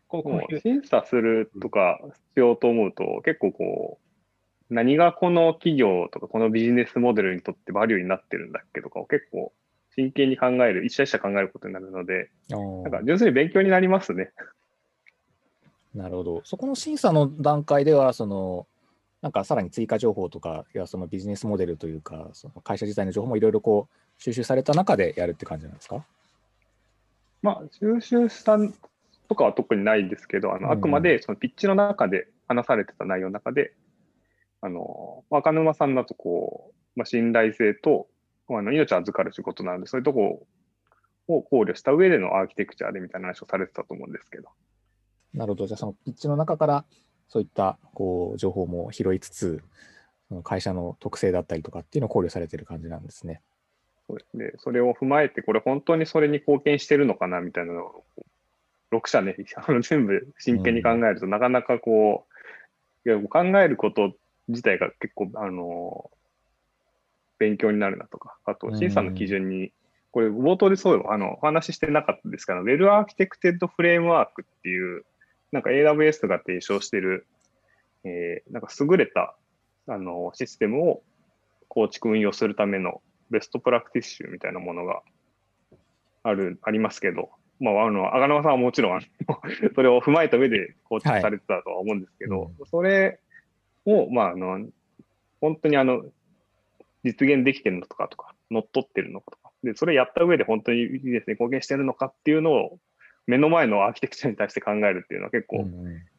こう審査するとかしようと思うと、結構こう、何がこの企業とかこのビジネスモデルにとってバリューになってるんだっけとかを結構真剣に考える、一社一社考えることになるので、なんか純粋に勉強になりますね。なるほど。そこの審査の段階では、その、なんかさらに追加情報とか、いやそのビジネスモデルというか、その会社自体の情報もいろいろこう収集された中でやるって感じなんですか？まあ、収集したとかは特にないですけど、あのあくまでそのピッチの中で話されてた内容の中で、あの赤沼さんだとこう、まあ、信頼性とあの命を預かる仕事なんで、そういうとこを考慮した上でのアーキテクチャでみたいな話をされてたと思うんですけど。なるほど。じゃあ、そのピッチの中からそういったこう情報も拾いつつ、その会社の特性だったりとかっていうのを考慮されてる感じなんですね。そうですね。それを踏まえて、これ本当にそれに貢献してるのかなみたいなのを、6社ね、あの全部真剣に考えると、なかなかこう、いや考えること自体が結構、あの、勉強になるなとか、あと審査の基準に、これ冒頭でそうあのお話ししてなかったですから、ウェルアーキテクテッドフレームワークっていう、なんか AWS が提唱してる、えー、なんか優れたあのシステムを構築運用するためのベストプラクティス集みたいなものがある、ありますけど、まあ、あの、赤沼さんはもちろん、それを踏まえた上で構築されてたとは思うんですけど、はいそれを、まあ、あの、本当にあの、実現できてるのとかとか、乗っ取ってるのかとか、で、それやった上で本当にビジネスに貢献してるのかっていうのを、目の前のアーキテクチャに対して考えるっていうのは結構、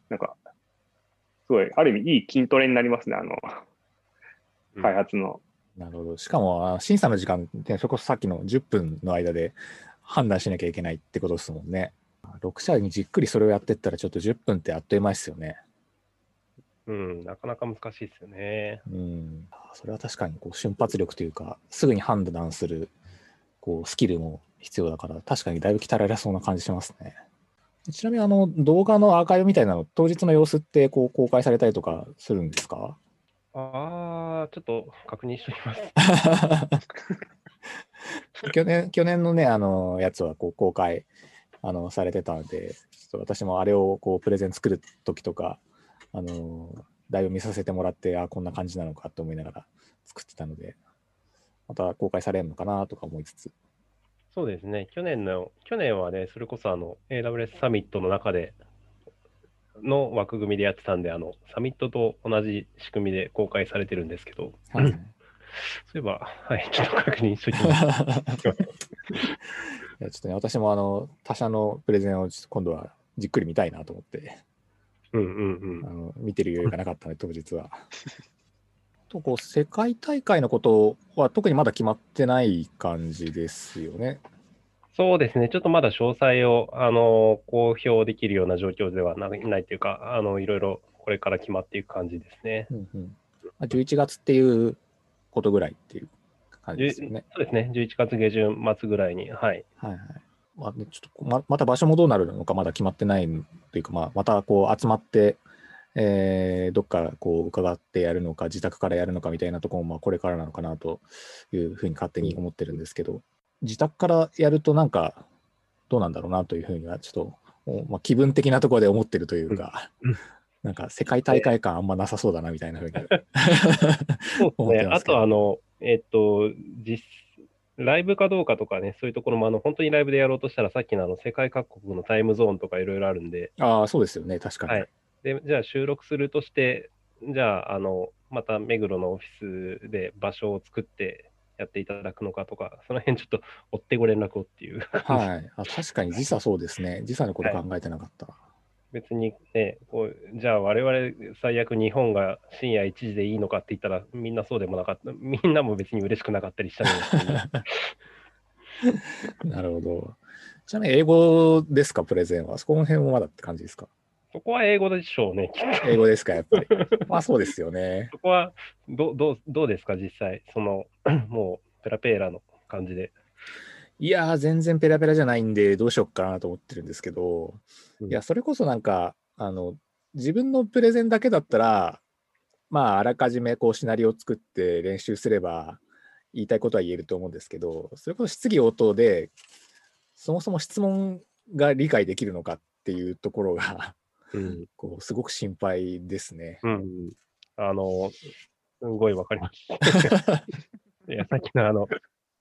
なんか、すごい、ある意味いい筋トレになりますね、あの、開発の。うん、なるほど。しかも、審査の時間って、それこそさっきの10分の間で判断しなきゃいけないってことですもんね。6社にじっくりそれをやってったら、ちょっと10分ってあっという間ですよね。うん、なかなか難しいですよね。うん、それは確かにこう瞬発力というか、すぐに判断するこうスキルも必要だから、確かにだいぶ鍛えられそうな感じしますね。ちなみにあの動画のアーカイブみたいなの、当日の様子ってこう公開されたりとかするんですか？ああ、ちょっと確認しておきます。去年去年のね、あのやつはこう公開あのされてたので、ちょっと私もあれをこうプレゼン作るときとか、あのだいぶ見させてもらって、あこんな感じなのかと思いながら作ってたので、また公開されるのかなとか思いつつ。そうですね、去年の、去年はね、それこそあの AWS サミットの中での枠組みでやってたんで、あのサミットと同じ仕組みで公開されてるんですけど、はい、そういえば、はい、ちょっと確認しときます。いやちょっとね、私もあの他社のプレゼンを今度はじっくり見たいなと思って。うんうんうん、あの見てる余裕がなかったので、当日は。とこう世界大会のことは特にまだ決まってない感じですよね。そうですね、ちょっとまだ詳細をあの公表できるような状況ではないないというか、あのいろいろこれから決まっていく感じですね。うんうん、11月っていうことぐらいっていう感じですよね。そうですね、11月下旬末ぐらいに。はい。はいはいまあ、ちょっとままた場所もどうなるのかまだ決まってないというか、まあ、またこう集まって、えー、どっかこう伺ってやるのか、自宅からやるのかみたいなところもまあこれからなのかなというふうに勝手に思ってるんですけど、自宅からやるとなんかどうなんだろうなというふうにはちょっと、まあ、気分的なところで思ってるというか、なんか世界大会感あんまなさそうだなみたいなふうにあとあの、えっ、と、実ライブかどうかとかね、そういうところもあの本当にライブでやろうとしたら、さっきのあの世界各国のタイムゾーンとかいろいろあるんで。ああ、そうですよね、確かに。はい、でじゃあ収録するとして、じゃあ、あのまた目黒のオフィスで場所を作ってやっていただくのかとか、その辺ちょっと追ってご連絡をっていう。はい、あ確かに時差そうですね。時差のこと考えてなかった。はい別にね、こうじゃあ我々最悪日本が深夜1時でいいのかって言ったらみんなそうでもなかった。みんなも別に嬉しくなかったりしたんで。なるほど。ちなみに英語ですか、プレゼンは？そこの辺もまだって感じですか？そこは英語でしょうね。英語ですか、やっぱり。まあそうですよね。そこはどどどうですか、実際？その、もうペラペラの感じで。いやー、全然ペラペラじゃないんで、どうしよっかなと思ってるんですけど、いや、それこそなんか、あの、自分のプレゼンだけだったら、まあ、あらかじめこうシナリオを作って練習すれば、言いたいことは言えると思うんですけど、それこそ質疑応答で、そもそも質問が理解できるのかっっていうところが、うん。こうすごく心配ですね。うん。あの、すごいわかります。いや、さっきのあの、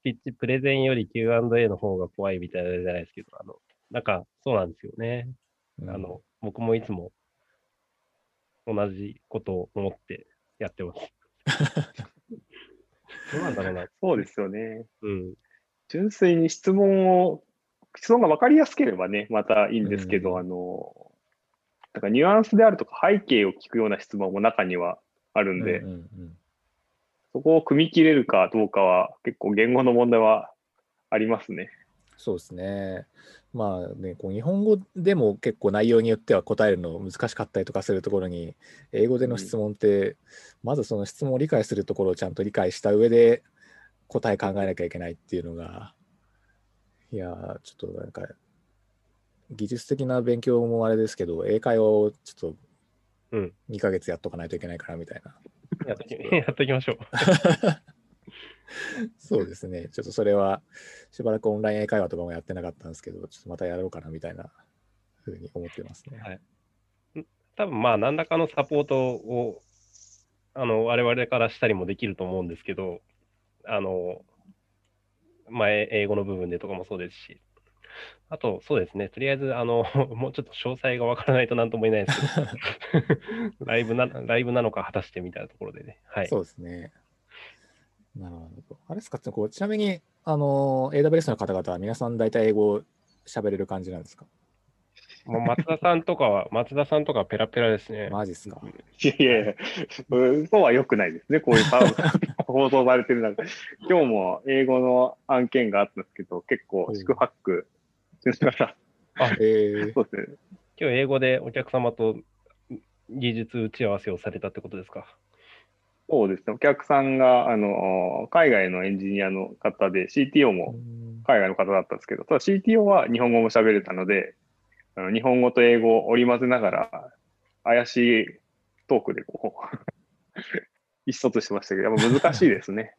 ピッチプレゼンより Q&A の方が怖いみたいなじゃないですけど、あの、なんかそうなんですよね。うんあの、僕もいつも同じことを思ってやってます。どうなんだろうな。そうですよね。うん。純粋に質問を、質問が分かりやすければね、またいいんですけど、うんあの、なんかニュアンスであるとか背景を聞くような質問も中にはあるんで、うんうんうんそこを組み切れるかどうかは結構言語の問題はありますね。そうですね。まあね、こう日本語でも結構内容によっては答えるの難しかったりとかするところに、英語での質問って、まずその質問を理解するところをちゃんと理解した上で答え考えなきゃいけないっていうのが、いやー、ちょっとなんか、技術的な勉強もあれですけど、英会話をちょっとうん2ヶ月やっとかないといけないかなみたいな。やっとき やっときましょう。そうですね。ちょっとそれはしばらくオンライン英会話とかもやってなかったんですけど、ちょっとまたやろうかなみたいなふうに思ってますね。はい多分まあ何らかのサポートをあの我々からしたりもできると思うんですけど、あの、まあ、え英語の部分でとかもそうですし、あとそうですね、とりあえずあの もうちょっと詳細がわからないとなんとも言えないですけど、ライブなライブなのか果たしてみたいなところでね。はい。そうですね。なるほど。あれですか？こうちなみに、あの、AWS の方々は皆さん大体英語喋れる感じなんですか？もう松田さんとかは、松田さんとかはペラペラですね。マジっすか？いやいやいそうは良くないですね。こういうパ放送されてる中で。今日も英語の案件があったんですけど、結構四苦八苦しながら、えー、そうですね。今日英語でお客様と技術打ち合わせをされたってことですか？そうですね。お客さんが、あの、海外のエンジニアの方で、CTO も海外の方だったんですけど、ただ CTO は日本語も喋れたので、あの日本語と英語を織り交ぜながら、怪しいトークでこう、意思疎通してましたけど、やっぱ難しいですね。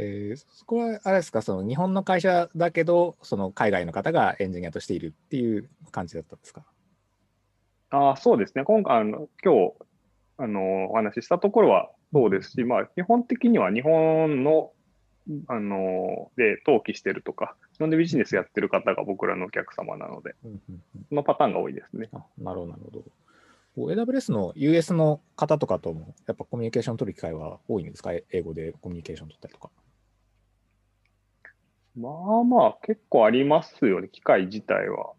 えーそこはあれですか？その日本の会社だけど、その海外の方がエンジニアとしているっていう感じだったんですか？ああ、そうですね。今回、あの今日、あの、お話ししたところはそうですし、まあ、基本的には日本の、あの、で登記してるとか、日本でビジネスやってる方が僕らのお客様なので、うんうんうんそのパターンが多いですね。あなるほど、なるほど。AWS の US の方とかとも、やっぱコミュニケーション取る機会は多いんですか？え英語でコミュニケーション取ったりとか。まあまあ、結構ありますよね、機械自体は。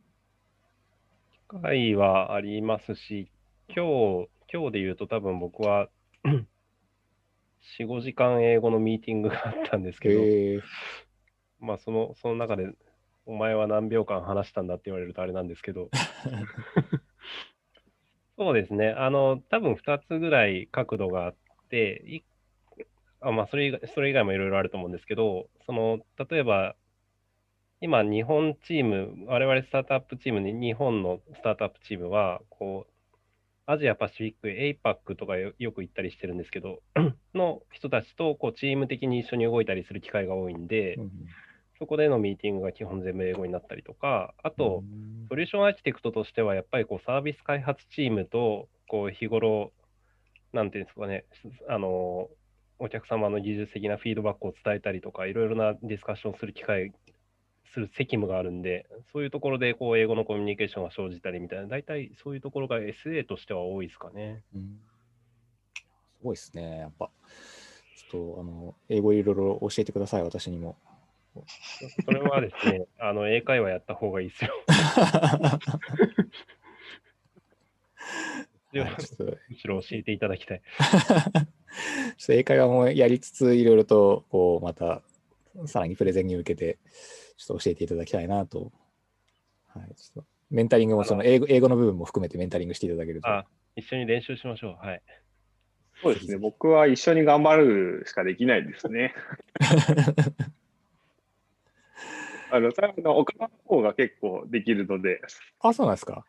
機会はありますし、今日、今日で言うと多分僕は4、5時間英語のミーティングがあったんですけど、まあその、その中で、お前は何秒間話したんだって言われるとあれなんですけど、そうですね、あの、多分2つぐらい角度があって、いあまあそれ以外、それ以外もいろいろあると思うんですけど、その、例えば、今、日本チーム、我々スタートアップチームに、日本のスタートアップチームは、こう、アジアパシフィック、APAC とかよよく行ったりしてるんですけど、の人たちとこうチーム的に一緒に動いたりする機会が多いんで、うんそこでのミーティングが基本全部英語になったりとか、あと、うんソリューションアーキテクトとしては、やっぱりこうサービス開発チームと、こう日頃、なんていうんですかね、あの、お客様の技術的なフィードバックを伝えたりとか、いろいろなディスカッションをする機会、する責務があるんで、そういうところでこう英語のコミュニケーションが生じたりみたいな、大体そういうところが SA としては多いですかね。うんすごいですね、やっぱ。ちょっと、あの、英語いろいろ教えてください、私にも。それはですね、あの英会話やった方がいいですよ。むはいちょっとしろ教えていただきたい。英会話もやりつつ、いろいろと、こう、また、さらにプレゼンに向けて、ちょっと教えていただきたいなと。はい、ちょっとメンタリングも、その英語英語の部分も含めてメンタリングしていただけると。あ、一緒に練習しましょう。はい。そうですね。僕は一緒に頑張るしかできないですね。あの、最後の岡田の方が結構できるので、あ、そうなんですか。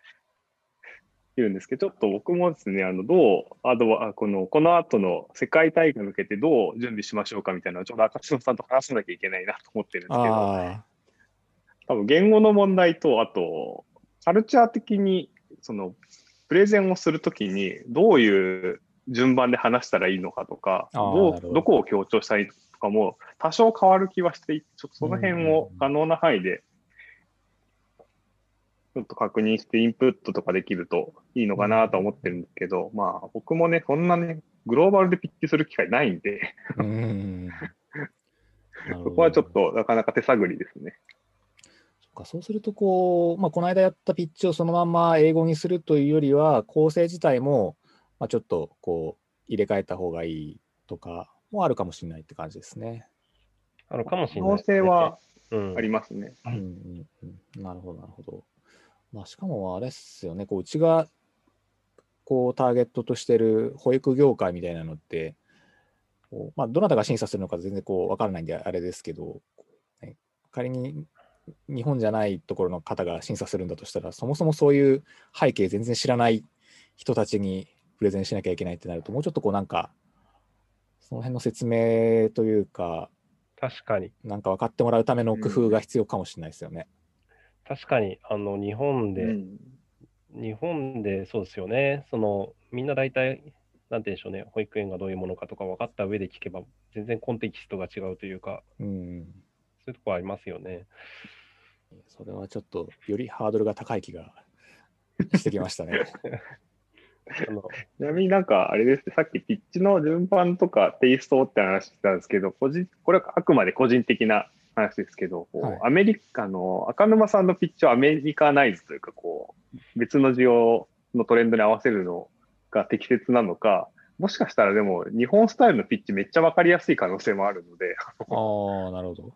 いるんですけど、ちょっと僕もですね、あの、どう、アドバあこの、この後の世界大会に向けてどう準備しましょうかみたいなのをちょうど赤篠さんと話さなきゃいけないなと思ってるんですけど、あ多分言語の問題と、あと、カルチャー的に、その、プレゼンをするときに、どういう順番で話したらいいのかとか、どうど。こを強調したいとかも、多少変わる気はして、ちょっとその辺を可能な範囲で、ちょっと確認してインプットとかできるといいのかなと思ってるんですけど、まあ僕もね、そんなね、グローバルでピッチする機会ないんで そこはちょっとなかなか手探りですね。かそうするとこう、まあ、この間やったピッチをそのまま英語にするというよりは、構成自体も、まあ、ちょっとこう入れ替えた方がいいとかもあるかもしれないって感じですね。あるかもしれない、ね、可能性はありますね。うんうんうん、なるほど、なるほど。まあ、しかもあれっすよね、こううちがこうターゲットとしてる保育業界みたいなのって、まあ、どなたが審査するのか全然こう分からないんであれですけど、ね、仮に日本じゃないところの方が審査するんだとしたら、そもそもそういう背景全然知らない人たちにプレゼンしなきゃいけないってなると、もうちょっとこうなんか、その辺の説明というか、確かに。なんか分かってもらうための工夫が必要かもしれないですよね。うん、確かに、あの、日本で、うん、日本でそうですよね、その、みんな大体、なんて言うんでしょうね、保育園がどういうものかとか分かった上で聞けば、全然コンテキストが違うというか、うん、そういうところありますよね。それはちょっとよりハードルが高い気がしてきましたね。ちなみになんかあれです。さっきピッチの順番とかテイストって話したんですけど、個人これはあくまで個人的な話ですけど、はい、アメリカの赤沼さんのピッチはアメリカナイズというか、こう、別の需要のトレンドに合わせるのが適切なのか、もしかしたらでも日本スタイルのピッチめっちゃ分かりやすい可能性もあるのでああ、なるほど。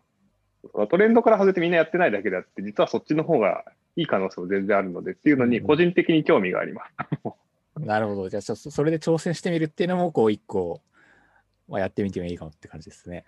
トレンドから外れてみんなやってないだけであって、実はそっちの方がいい可能性も全然あるのでっていうのに、個人的に興味があります。うん、なるほど。じゃあ、それで挑戦してみるっていうのも、こう、一個、まあ、やってみてもいいかもって感じですね。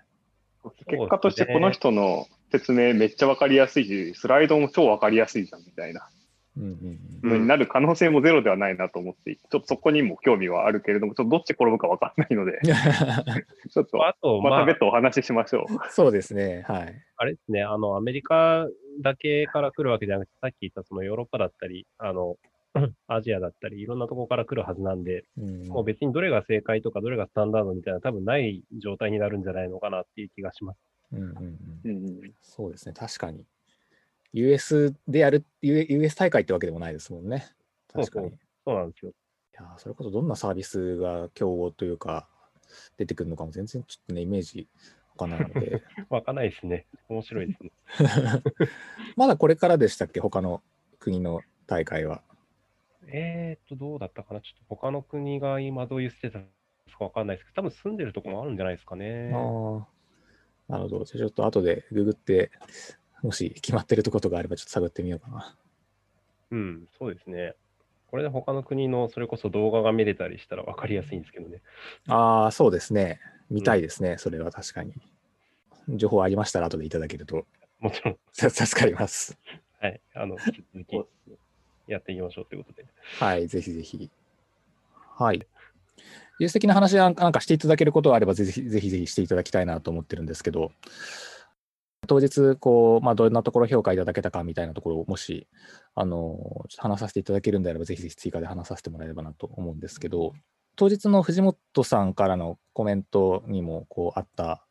結果として、この人の説明めっちゃ分かりやすいし、スライドも超分かりやすいじゃんみたいな。になる可能性もゼロではないなと思って、ちょっとそこにも興味はあるけれども、ちょっとどっち転ぶか分かんないので、ちょっと、あとまた別途お話ししましょう。そうですね、はい。あれですね、あの、アメリカだけから来るわけじゃなくて、さっき言ったそのヨーロッパだったり、あの、アジアだったり、いろんなところから来るはずなんで、うん、もう別にどれが正解とか、どれがスタンダードみたいな、多分ない状態になるんじゃないのかなっていう気がします。うんうんうん、そうですね、確かに。US でやる、US 大会ってわけでもないですもんね。確かに。そうなんですよ。いや、それこそどんなサービスが競合というか、出てくるのかも全然ちょっとね、イメージわかんないので。わかんないですね。面白いですね。まだこれからでしたっけ、他の国の大会は。えー、っと、どうだったかな？ちょっと他の国が今どういうステータスかわかんないですけど、多分住んでるところもあるんじゃないですかね。ああ。なるほど。じゃあちょっと後でググってもし決まってるとことがあればちょっと探ってみようかな。うん、そうですね。これで他の国のそれこそ動画が見れたりしたら分かりやすいんですけどね。ああ、そうですね。見たいですね、うん、それは確かに。情報ありましたら後でいただけると。もちろん。助かります。はい。あの、やっていきましょうということで。はい、ぜひぜひ。はい。技術的な話なんかしていただけることがあればぜひぜひぜひしていただきたいなと思ってるんですけど、当日、こう、まあ、どんなところ評価いただけたかみたいなところを、もし、あの、話させていただけるんであれば、ぜひぜひ追加で話させてもらえればなと思うんですけど、当日の藤本さんからのコメントにも、こう、あった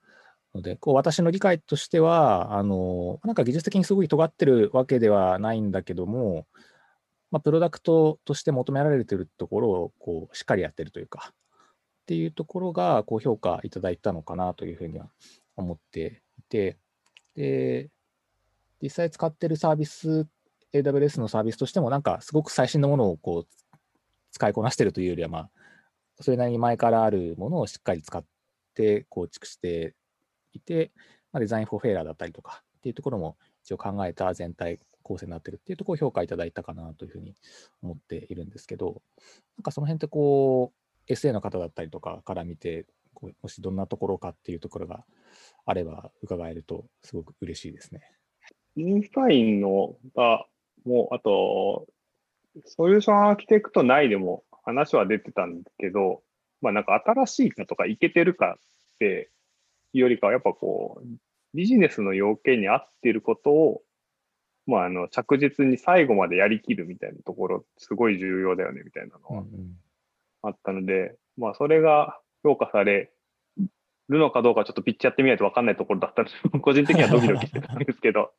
ので、こう、私の理解としては、あの、なんか技術的にすごい尖ってるわけではないんだけども、まあ、プロダクトとして求められているところを、こう、しっかりやってるというか、っていうところが、こう、評価いただいたのかなというふうには思っていて、で、実際使ってるサービス、AWS のサービスとしても、なんかすごく最新のものをこう使いこなしてるというよりは、まあ、それなりに前からあるものをしっかり使って構築していて、まあ、デザインフォーフェーラーだったりとかっていうところも一応考えた全体構成になってるっていうところを評価いただいたかなというふうに思っているんですけど、なんかその辺ってこう、SA の方だったりとかから見て、もしどんなところかっていうところがあれば伺えるとすごく嬉しいですね。インサインのが、もう、あと、ソリューションアーキテクト内でも話は出てたんですけど、まあなんか新しいかとかいけてるかっていうよりかは、やっぱこう、ビジネスの要件に合っていることをまあ、あの、着実に最後までやりきるみたいなところ、すごい重要だよね、みたいなのはあったので、まあ、それが評価されるのかどうか、ちょっとピッチやってみないと分かんないところだったので、個人的にはドキドキしてたんですけど、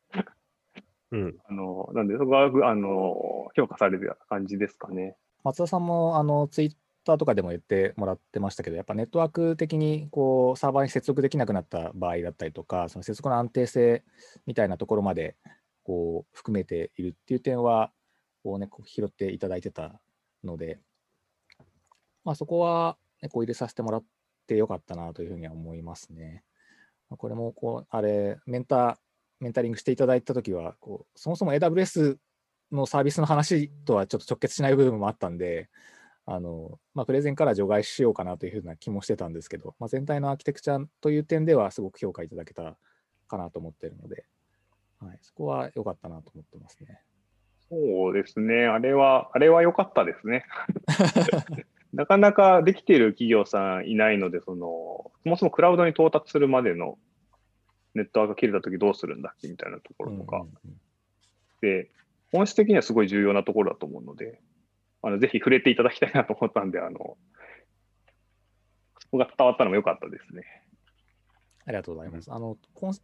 うん、あの、なんで、そこは、あの、評価される感じですかね。松田さんも、あの、ツイッターとかでも言ってもらってましたけど、やっぱネットワーク的にこうサーバーに接続できなくなった場合だったりとか、その接続の安定性みたいなところまでこう含めているっていう点は、こうね、こう拾っていただいてたので、まあ、そこは、ね、こう入れさせてもらってよかったなというふうには思いますね。これもこう、あれ、メンタメンタリングしていただいたときはこう、そもそも AWS のサービスの話とはちょっと直結しない部分もあったんで、あのまあ、プレゼンから除外しようかなというふうな気もしてたんですけど、まあ、全体のアーキテクチャという点ではすごく評価いただけたかなと思ってるので、はい、そこは良かったなと思ってますね。そうですね、あれは、あれは良かったですね。なかなかできている企業さんいないので、その、そもそもクラウドに到達するまでのネットワークが切れたときどうするんだっけみたいなところとか、で、本質的にはすごい重要なところだと思うので、あのぜひ触れていただきたいなと思ったんで、あの、そこが伝わったのも良かったですね。ありがとうございます。あの、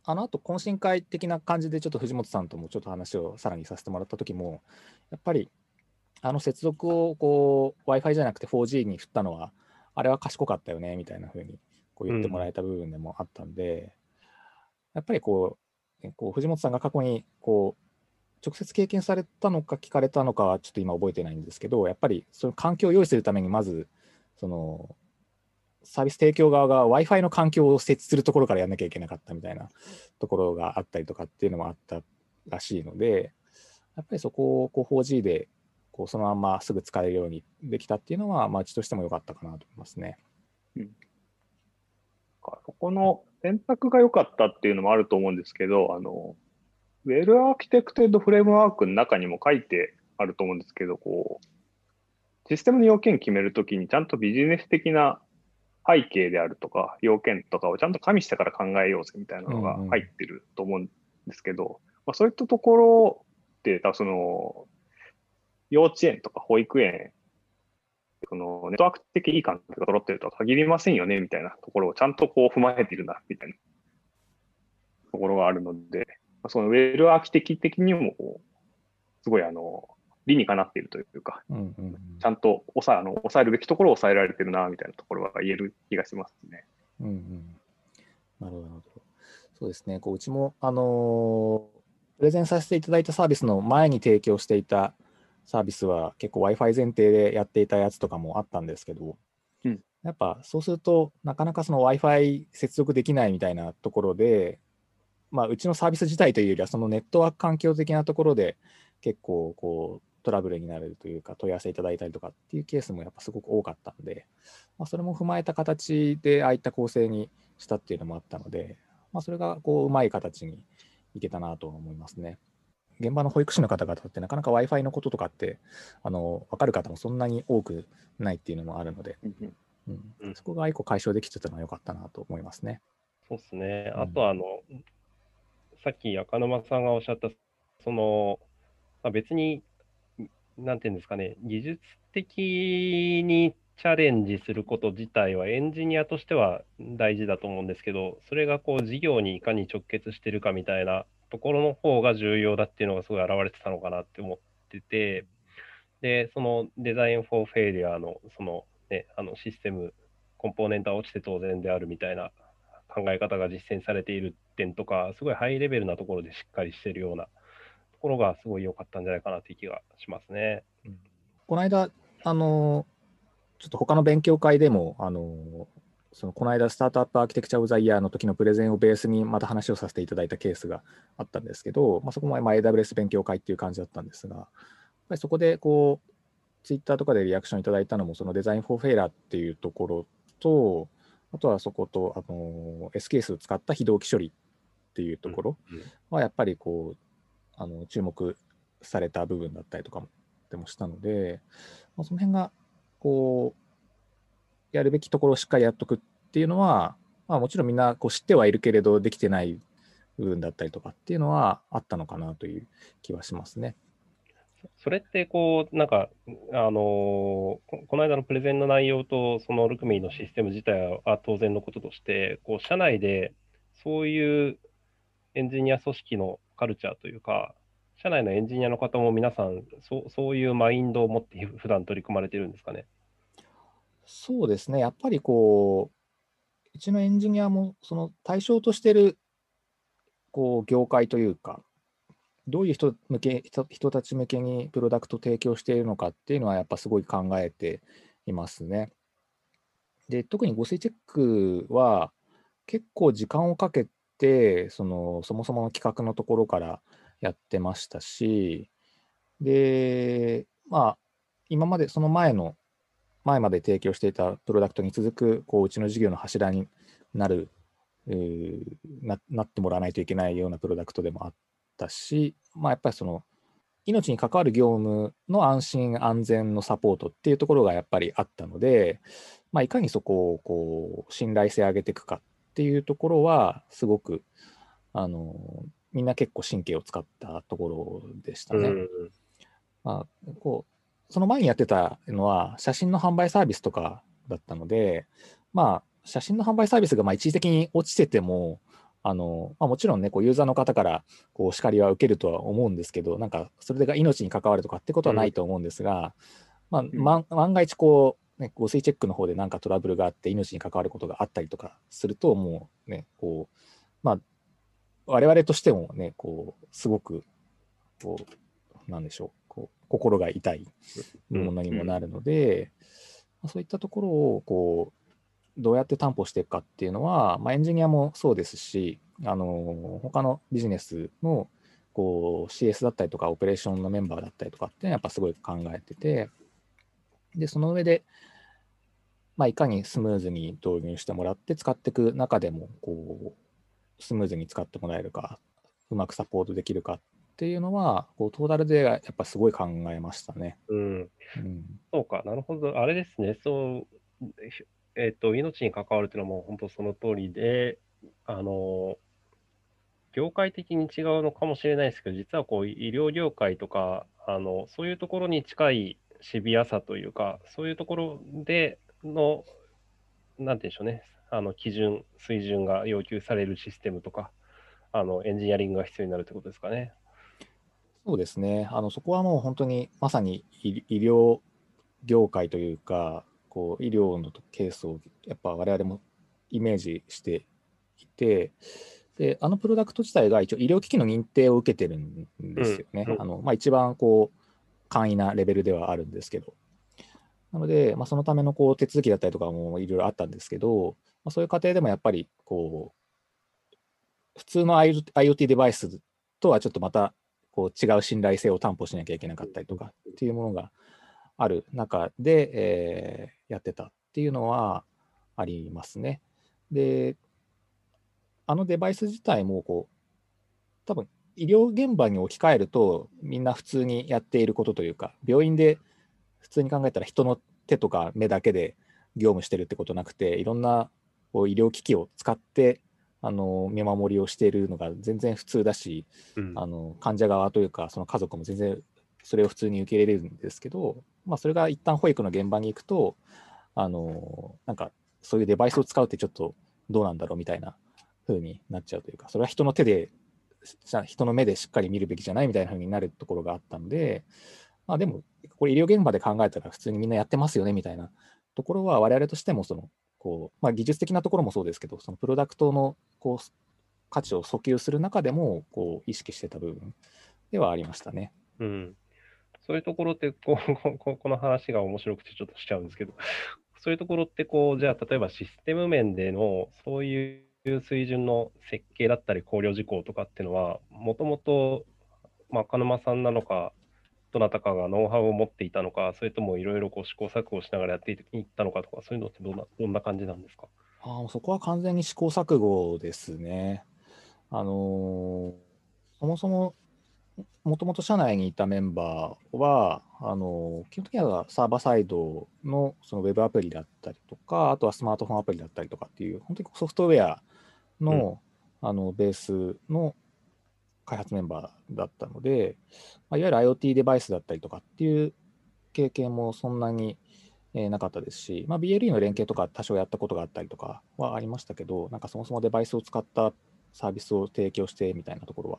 あの後懇親会的な感じで、ちょっと藤本さんともちょっと話をさらにさせてもらった時も、やっぱり、あの接続をこう Wi-Fi じゃなくて 4G に振ったのは、あれは賢かったよねみたいな風にこう言ってもらえた部分でもあったんで、うん、やっぱりこう、こう藤本さんが過去にこう直接経験されたのか聞かれたのかはちょっと今覚えてないんですけど、やっぱりその環境を用意するためにまず、そのサービス提供側が Wi-Fi の環境を設置するところからやんなきゃいけなかったみたいなところがあったりとかっていうのもあったらしいので、やっぱりそこをこう 4G でこうそのまますぐ使えるようにできたっていうのは、町としても良かったかなと思いますね。うん、そこの選択が良かったっていうのもあると思うんですけど、あのウェルアーキテクテッドフレームワークの中にも書いてあると思うんですけど、こう、システムの要件決めるときにちゃんとビジネス的な背景であるとか、要件とかをちゃんと加味してから考えようぜみたいなのが入ってると思うんですけど、うんうん、まあ、そういったところって、その、幼稚園とか保育園、そのネットワーク的いい関係が揃ってるとは限りませんよねみたいなところをちゃんとこう踏まえているなみたいなところがあるので、そのウェルアーキテク的にも、すごいあの、理にかなっているというか、うんうんうん、ちゃんと抑えあの抑えるべきところを抑えられてるな、みたいなところは言える気がしますね。うんうん、なるほど、なるほど。そうですね、こううちも、あのー、プレゼンさせていただいたサービスの前に提供していたサービスは結構 Wi-Fi 前提でやっていたやつとかもあったんですけど、うん、やっぱそうするとなかなかその Wi-Fi 接続できないみたいなところで、まあ、うちのサービス自体というよりは、そのネットワーク環境的なところで結構こうトラブルになるというか、問い合わせいただいたりとかっていうケースもやっぱすごく多かったんで、まあ、それも踏まえた形でああいった構成にしたっていうのもあったので、まあ、それがこううまい形にいけたなと思いますね。現場の保育士の方々ってなかなか Wi-Fi のこととかってあの分かる方もそんなに多くないっていうのもあるので、うん、そこが一個解消できてたのは良かったなと思いますね。そうですね。あとあの、さっき赤沼さんがおっしゃった、その、まあ、別に、なんていうんですかね、技術的にチャレンジすること自体はエンジニアとしては大事だと思うんですけど、それがこう事業にいかに直結してるかみたいなところの方が重要だっていうのがすごい現れてたのかなって思ってて、で、その Design for Failure のそのね、あのシステム、コンポーネントは落ちて当然であるみたいな考え方が実践されている点とか、すごいハイレベルなところでしっかりしているようなところがすごい良かったんじゃないかなという気がしますね。うん、この間、あの、ちょっと他の勉強会でも、あの、そのこの間、 Startup Architecture of the Year の時のプレゼンをベースにまた話をさせていただいたケースがあったんですけど、まあ、そこもま AWS 勉強会っていう感じだったんですが、やっぱりそこでこう、ツイッターとかでリアクションいただいたのも、その Design for Failure っていうところと、あとはそこと、あの S ケースを使った非同期処理っていうところはやっぱりこう、あの注目された部分だったりとかもでもしたので、まあ、その辺がこう、やるべきところをしっかりやっとくっていうのは、まあ、もちろんみんなこう知ってはいるけれどできてない部分だったりとかっていうのはあったのかなという気はしますね。それってこう、なんか、あのここの間のプレゼンの内容と、そのルクミーのシステム自体は当然のこととして、こう社内でそういうエンジニア組織のカルチャーというか、社内のエンジニアの方も皆さんそ、そういうマインドを持って普段取り組まれてるんですかね？そうですね、やっぱりこう、うちのエンジニアもその対象としてるこう業界というか、どういう人向け人たち向けにプロダクト提供しているのかっていうのは、やっぱすごい考えていますね。で、特に合成チェックは、結構時間をかけて、そのそもそもの企画のところからやってましたし、で、まあ、今までその前の、前まで提供していたプロダクトに続く、こううちの事業の柱になるな、なってもらわないといけないようなプロダクトでもあったし、まあ、やっぱりその、命に関わる業務の安心安全のサポートっていうところがやっぱりあったので、まあ、いかにそこをこう信頼性上げていくかっていうところはすごくあのみんな結構神経を使ったところでしたね。うん、まあ、こうその前にやってたのは写真の販売サービスとかだったので、まあ、写真の販売サービスがまあ一時的に落ちてても、あのまあ、もちろんね、こうユーザーの方からこう叱りは受けるとは思うんですけど、なんかそれが命に関わるとかってことはないと思うんですが、うん、まあ、万が一こう、ね、合成チェックの方で何かトラブルがあって命に関わることがあったりとかすると、もうね、こう、まあ、我々としてもね、こう、すごく、こう、なんでしょう、こう心が痛いものにもなるので、うん、そういったところを、こう、どうやって担保していくかっていうのは、まあ、エンジニアもそうですし、あの他のビジネスのこう CS だったりとか、オペレーションのメンバーだったりとかっていうのはやっぱすごい考えてて、で、その上で、まあ、いかにスムーズに導入してもらって使っていく中でも、こう、スムーズに使ってもらえるか、うまくサポートできるかっていうのは、こうトータルでやっぱすごい考えましたね。うん。うん、そうか、なるほど。あれですね。そう、えっ、ー、と、命に関わるっていうのも本当その通りで、あの、業界的に違うのかもしれないですけど、実はこう医療業界とか、あのそういうところに近いシビアさというか、そういうところでの、なんていうんでしょうね、あの基準、水準が要求されるシステムとか、あのエンジニアリングが必要になるということですかね。そうですね、あのそこはもう本当にまさに医療業界というか、こう医療のケースをやっぱ我々もイメージしていて、であのプロダクト自体が一応医療機器の認定を受けてるんですよね。うん、あのまあ、一番こう簡易なレベルではあるんですけど。なので、まあ、そのためのこう手続きだったりとかもいろいろあったんですけど、まあ、そういう過程でもやっぱりこう普通の IoT デバイスとはちょっとまたこう違う信頼性を担保しなきゃいけなかったりとかっていうものがある中で、えー、やってたっていうのはありますね。で、あのデバイス自体もこう、多分医療現場に置き換えると、みんな普通にやっていることというか、病院で普通に考えたら人の手とか目だけで業務してるってことなくて、いろんなこう医療機器を使ってあの見守りをしているのが全然普通だし、うん、あの患者側というか、その家族も全然それを普通に受け入れるんですけど、まあ、それが一旦保育の現場に行くと、あのなんかそういうデバイスを使うってちょっとどうなんだろうみたいな風になっちゃうというか、それは人の手で、人の目でしっかり見るべきじゃないみたいな風になるところがあったので、まあ、でも、これ医療現場で考えたら普通にみんなやってますよねみたいなところは、我々としてもその、こうまあ、技術的なところもそうですけど、そのプロダクトのこう価値を訴求する中でもこう意識してた部分ではありましたね。うんそういうところって こう、この話が面白くてちょっとしちゃうんですけど、そういうところってこう、じゃあ例えばシステム面でのそういう水準の設計だったり考慮事項とかっていうのは、もともと、まあ、鹿沼さんなのか、どなたかがノウハウを持っていたのか、それともいろいろ試行錯誤しながらやっていったのかとか、そういうのってどんなどんな感じなんですか？あそこは完全に試行錯誤ですね。あのー、そもそももともと社内にいたメンバーは、あの基本的にはサーバーサイドのそのウェブアプリだったりとか、あとはスマートフォンアプリだったりとかっていう、本当にソフトウェアのうん、あのベースの開発メンバーだったので、まあ、いわゆる IoT デバイスだったりとかっていう経験もそんなに、えーなかったですし、まあ、BLE の連携とか多少やったことがあったりとかはありましたけど、なんかそもそもデバイスを使ったサービスを提供してみたいなところは、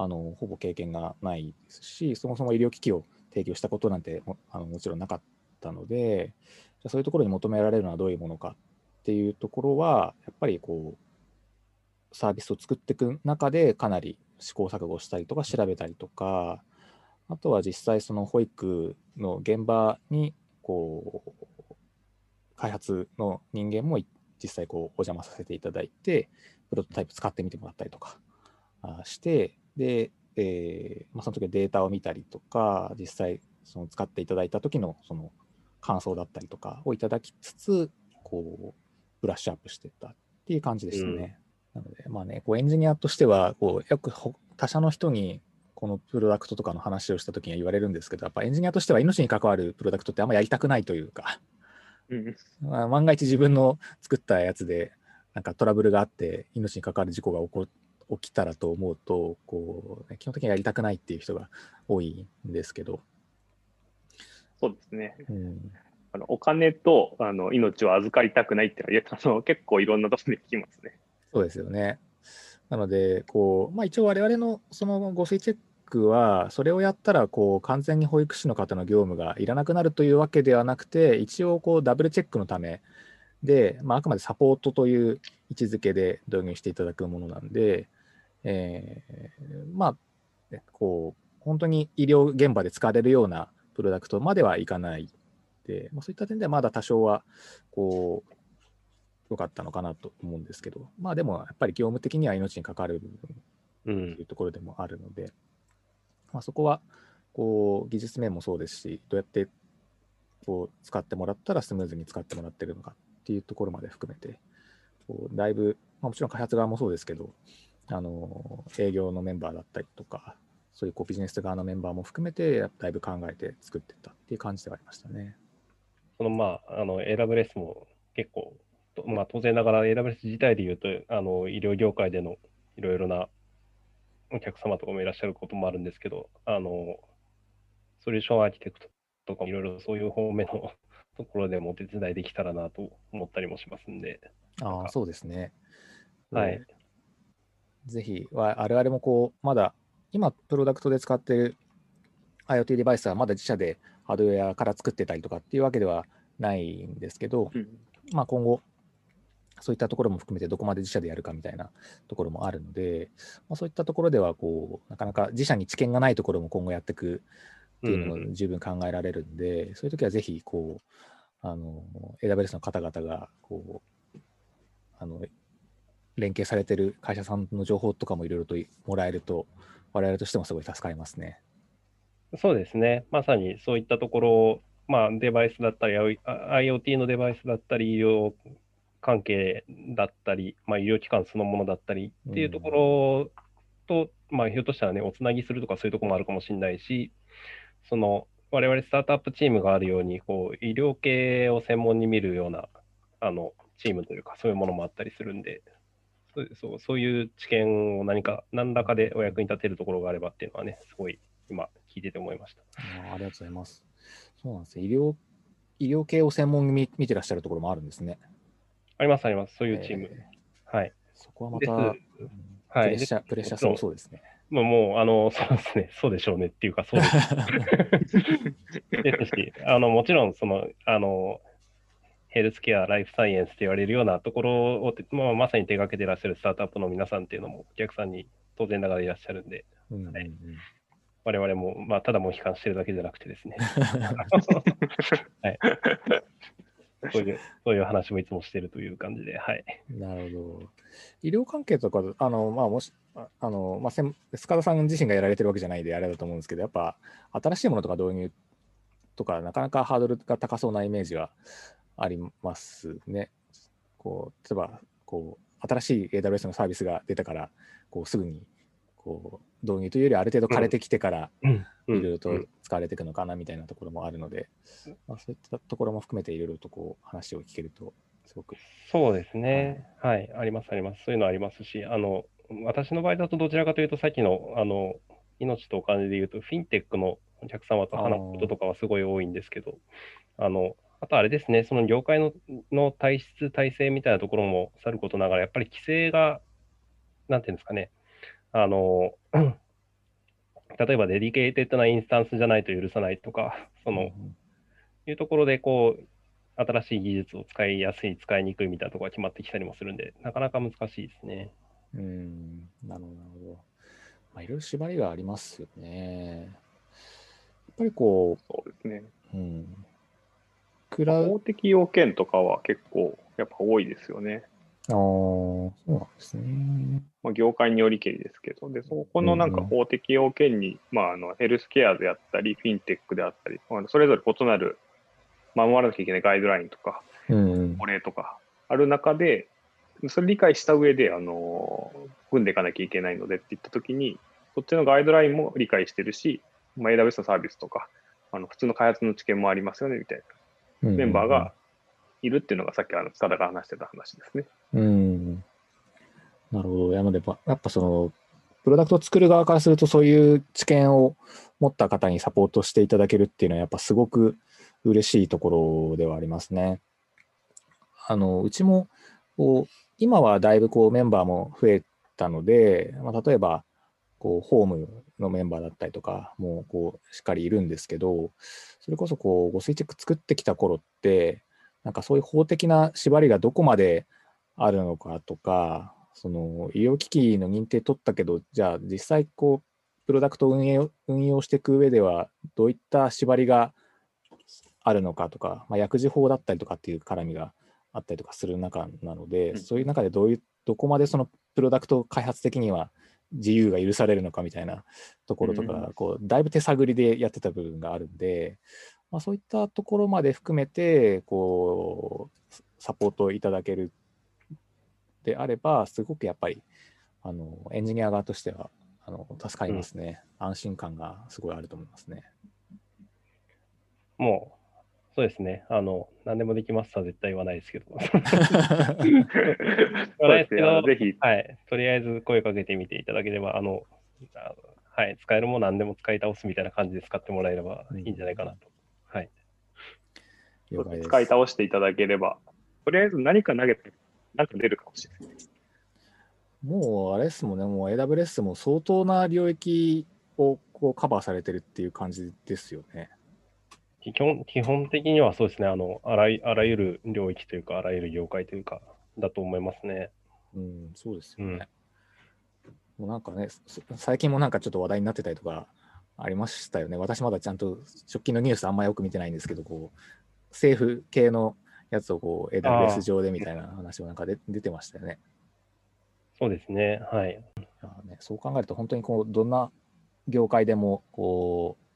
あのほぼ経験がないですし、そもそも医療機器を提供したことなんてもあのもちろんなかったので、じゃそういうところに求められるのはどういうものかっていうところは、やっぱりこう、サービスを作っていく中でかなり試行錯誤したりとか調べたりとか、あとは実際その保育の現場にこう開発の人間も実際こうお邪魔させていただいて、プロトタイプ使ってみてもらったりとかして、で、えーまあ、その時はデータを見たりとか、実際その使っていただいた時のその感想だったりとかをいただきつつ、こう、ブラッシュアップしていったっていう感じでしたね。なので、まあね、こうエンジニアとしては、こうよくほ他社の人にこのプロダクトとかの話をした時には言われるんですけど、やっぱエンジニアとしては命に関わるプロダクトってあんまやりたくないというか、うんまあ万が一自分の作ったやつでなんかトラブルがあって命に関わる事故が起こ起きたらと思うとこう、ね、基本的にはやりたくないっていう人が多いんですけど、そうですね。うん、あのお金とあの命を預かりたくないっていうのは あの結構いろんなところで聞きますね。そうですよね。なのでこう、まあ、一応我々のその誤水チェックはそれをやったらこう完全に保育士の方の業務がいらなくなるというわけではなくて一応こうダブルチェックのためで、まあ、あくまでサポートという位置づけで導入していただくものなんで、えーまあ、こう、本当に医療現場で使われるようなプロダクトまではいかないで、まあ、そういった点ではまだ多少は、こう、良かったのかなと思うんですけど、まあでもやっぱり業務的には命に関わる部分というところでもあるので、まあ、そこはこう技術面もそうですし、どうやってこう使ってもらったらスムーズに使ってもらってるのかっていうところまで含めて、こうだいぶ、まあ、もちろん開発側もそうですけど、あの営業のメンバーだったりとか、そういうこうビジネス側のメンバーも含めて、だいぶ考えて作ってったっていう感じではありましたね。そのまあ、あの AWS も結構、とまあ、当然ながら AWS 自体で言うと、あの医療業界でのいろいろなお客様とかもいらっしゃることもあるんですけど、あのソリューションアーキテクトとかいろいろそういう方面の ところでもお手伝いできたらなと思ったりもしますんで、ああ、そうですね。はい。ぜひ、わ我々もこう、まだ、今、プロダクトで使っている IoT デバイスはまだ自社でハードウェアから作ってたりとかっていうわけではないんですけど、うん。まあ、今後、そういったところも含めてどこまで自社でやるかみたいなところもあるので、まあ、そういったところではこう、なかなか自社に知見がないところも今後やっていくっていうのうんも十分考えられるんで、そういう時はぜひこう、あの AWS の方々がこうあの連携されてる会社さんの情報とかもいろいろともらえると、我々としてもすごい助かりますね。そうですね。まさにそういったところを、まあ、デバイスだったり、IoT のデバイスだったり、医療関係だったり、まあ、医療機関そのものだったりっていうところと、まあ、ひょっとしたらね、おつなぎするとかそういうところもあるかもしれないし、その、我々スタートアップチームがあるように、こう、医療系を専門に見るような、あの、チームというか、そういうものもあったりするんで、そうそういう知見を何か、何らかでお役に立てるところがあればっていうのはね、すごい今聞いてて思いました。ありがとうございます。そうなんですね。医療医療系を専門に見見てらっしゃるところもあるんですね。あります、あります。そういうチーム。えはい。ーそこはまた、プレッシャー、プレッシャーさもそうですね。まあ、もう、あの、そうですね、そうでしょうねっていうか、そうです。ですし、あの、もちろん、その、あの、ヘルスケア、ライフサイエンスと言われるようなところを、まあ、まさに手掛けてらっしゃるスタートアップの皆さんっていうのも、お客さんに当然ながらいらっしゃるんで、うんうんうん我々も、まあ、ただもう悲観してるだけじゃなくてですね、はい。そういう、そういう話もいつもしてるという感じで、はい。なるほど。医療関係とか、あの、まあ、もし、ああの、まあ、塚田さん自身がやられてるわけじゃないであれだと思うんですけど、やっぱ、新しいものとか導入とか、なかなかハードルが高そうなイメージはありますね。こう、例えば、こう、新しい AWS のサービスが出たから、こう、すぐに、こう、導入というより、ある程度枯れてきてから、うんいろいろとうん使われていくのかなみたいなところもあるので、まあ、そういったところも含めていろいろとこう話を聞けるとすごく。そうですね。はい、あります、あります。そういうのありますし、あの、私の場合だとどちらかというと、さっきの、あの、命とお金で言うと、フィンテックのお客様と話すこととかはすごい多いんですけど、あの、あとあれですね、その業界のの体質、体制みたいなところもさることながら、やっぱり規制が、なんていうんですかね、あの、例えば dedicated なインスタンスじゃないと許さないとか、その、いうところで、こう、新しい技術を使いやすい、使いにくいみたいなところが決まってきたりもするんで、なかなか難しいですね。うん、なるほど、なるほど。まあ、いろいろ縛りがありますよね。やっぱりこそうですね。う、うん、クラウ法的要件とかは結構やっぱ多いですよね。ああ、そうなんですね。まあ、業界によりけりですけど、で、そこのなんかうんうん法的要件に、まあ、あの、ヘルスケアであったり、フィンテックであったり、まあそれぞれ異なる守らなきゃいけないガイドラインとか、うんうん。法令とかある中で、それ理解した上で、あの、組んでいかなきゃいけないのでって言ったときに、そっちのガイドラインも理解してるし、まあ、AWS のサービスとか、あの普通の開発の知見もありますよね、みたいなメンバーがいるっていうのがさっきあの塚田が話してた話ですね。うん。なるほど。なので、まやっぱその、プロダクトを作る側からすると、そういう知見を持った方にサポートしていただけるっていうのは、やっぱすごく嬉しいところではありますね。あの、うちも、こう、今はだいぶこうメンバーも増えたので、まあ、例えば、こう、ホームのメンバーだったりとか、もう、こう、しっかりいるんですけど、それこそ、こう、ご垂チェック作ってきた頃って、なんかそういう法的な縛りがどこまであるのかとか、その医療機器の認定取ったけど、じゃあ実際こう、プロダクトを運営運用していく上では、どういった縛りがあるのかとか、まあ、薬事法だったりとかっていう絡みがあったりとかする中なので、うん。そういう中でどういう、どこまでそのプロダクト開発的には自由が許されるのかみたいなところとか、うんこうだいぶ手探りでやってた部分があるんで、まあ、そういったところまで含めて、こう、サポートいただけるであれば、すごくやっぱり、あの、エンジニア側としては、あの、助かりますね。安心感がすごいあると思いますね。もう、そうですね。あの、何でもできますとは絶対言わないですけど。そうですね。あのぜひ、はい。とりあえず声かけてみていただければ、あの、あはい。使えるもの何でも使い倒すみたいな感じで使ってもらえればいいんじゃないかなと。はい。使い倒していただければ、とりあえず何か投げて、なんか出るかもしれない。もう、あれですもんね、もう AWS も相当な領域をこうカバーされてるっていう感じですよね。基本基本的にはそうですね。あの、あらゆあらゆる領域というか、あらゆる業界というか、だと思いますね。うん、そうですよね。もうなんかね、そ最近もなんかちょっと話題になってたりとかありましたよね。私まだちゃんと直近のニュースあんまよく見てないんですけど、こう、政府系のやつをこうあ AWS ー上でみたいな話もなんかで出てましたよね。そうですね。はい。ねそう考えると本当にこう、どんな業界でもこう、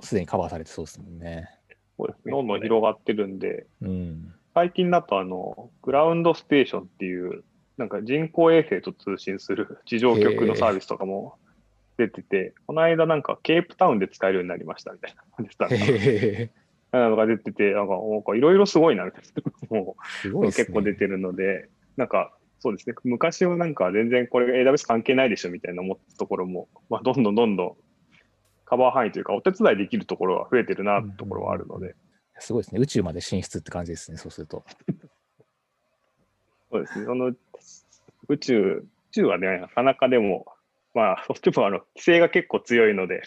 すでにカバーされてそうですもんね。そうですね。どんどん広がってるんで、うん。最近だとあの、グラウンドステーションっていう、なんか人工衛星と通信する 地上局のサービスとかも出てて、この間なんかケープタウンで使えるようになりましたみたいな。感じだったなのが出てて、なんかいろいろすごいなみたいな、もうね。結構出てるので、なんかそうですね、昔はなんか全然これ AWS 関係ないでしょみたいな思ったところも、まあ、どんどんどんどんカバー範囲というか、お手伝いできるところが増えてるなところはあるので、すごいですね。宇宙まで進出って感じですね、そうすると。そうですね、その宇宙、宇宙はね、なかなかでも、まあ、そっちもあの規制が結構強いので、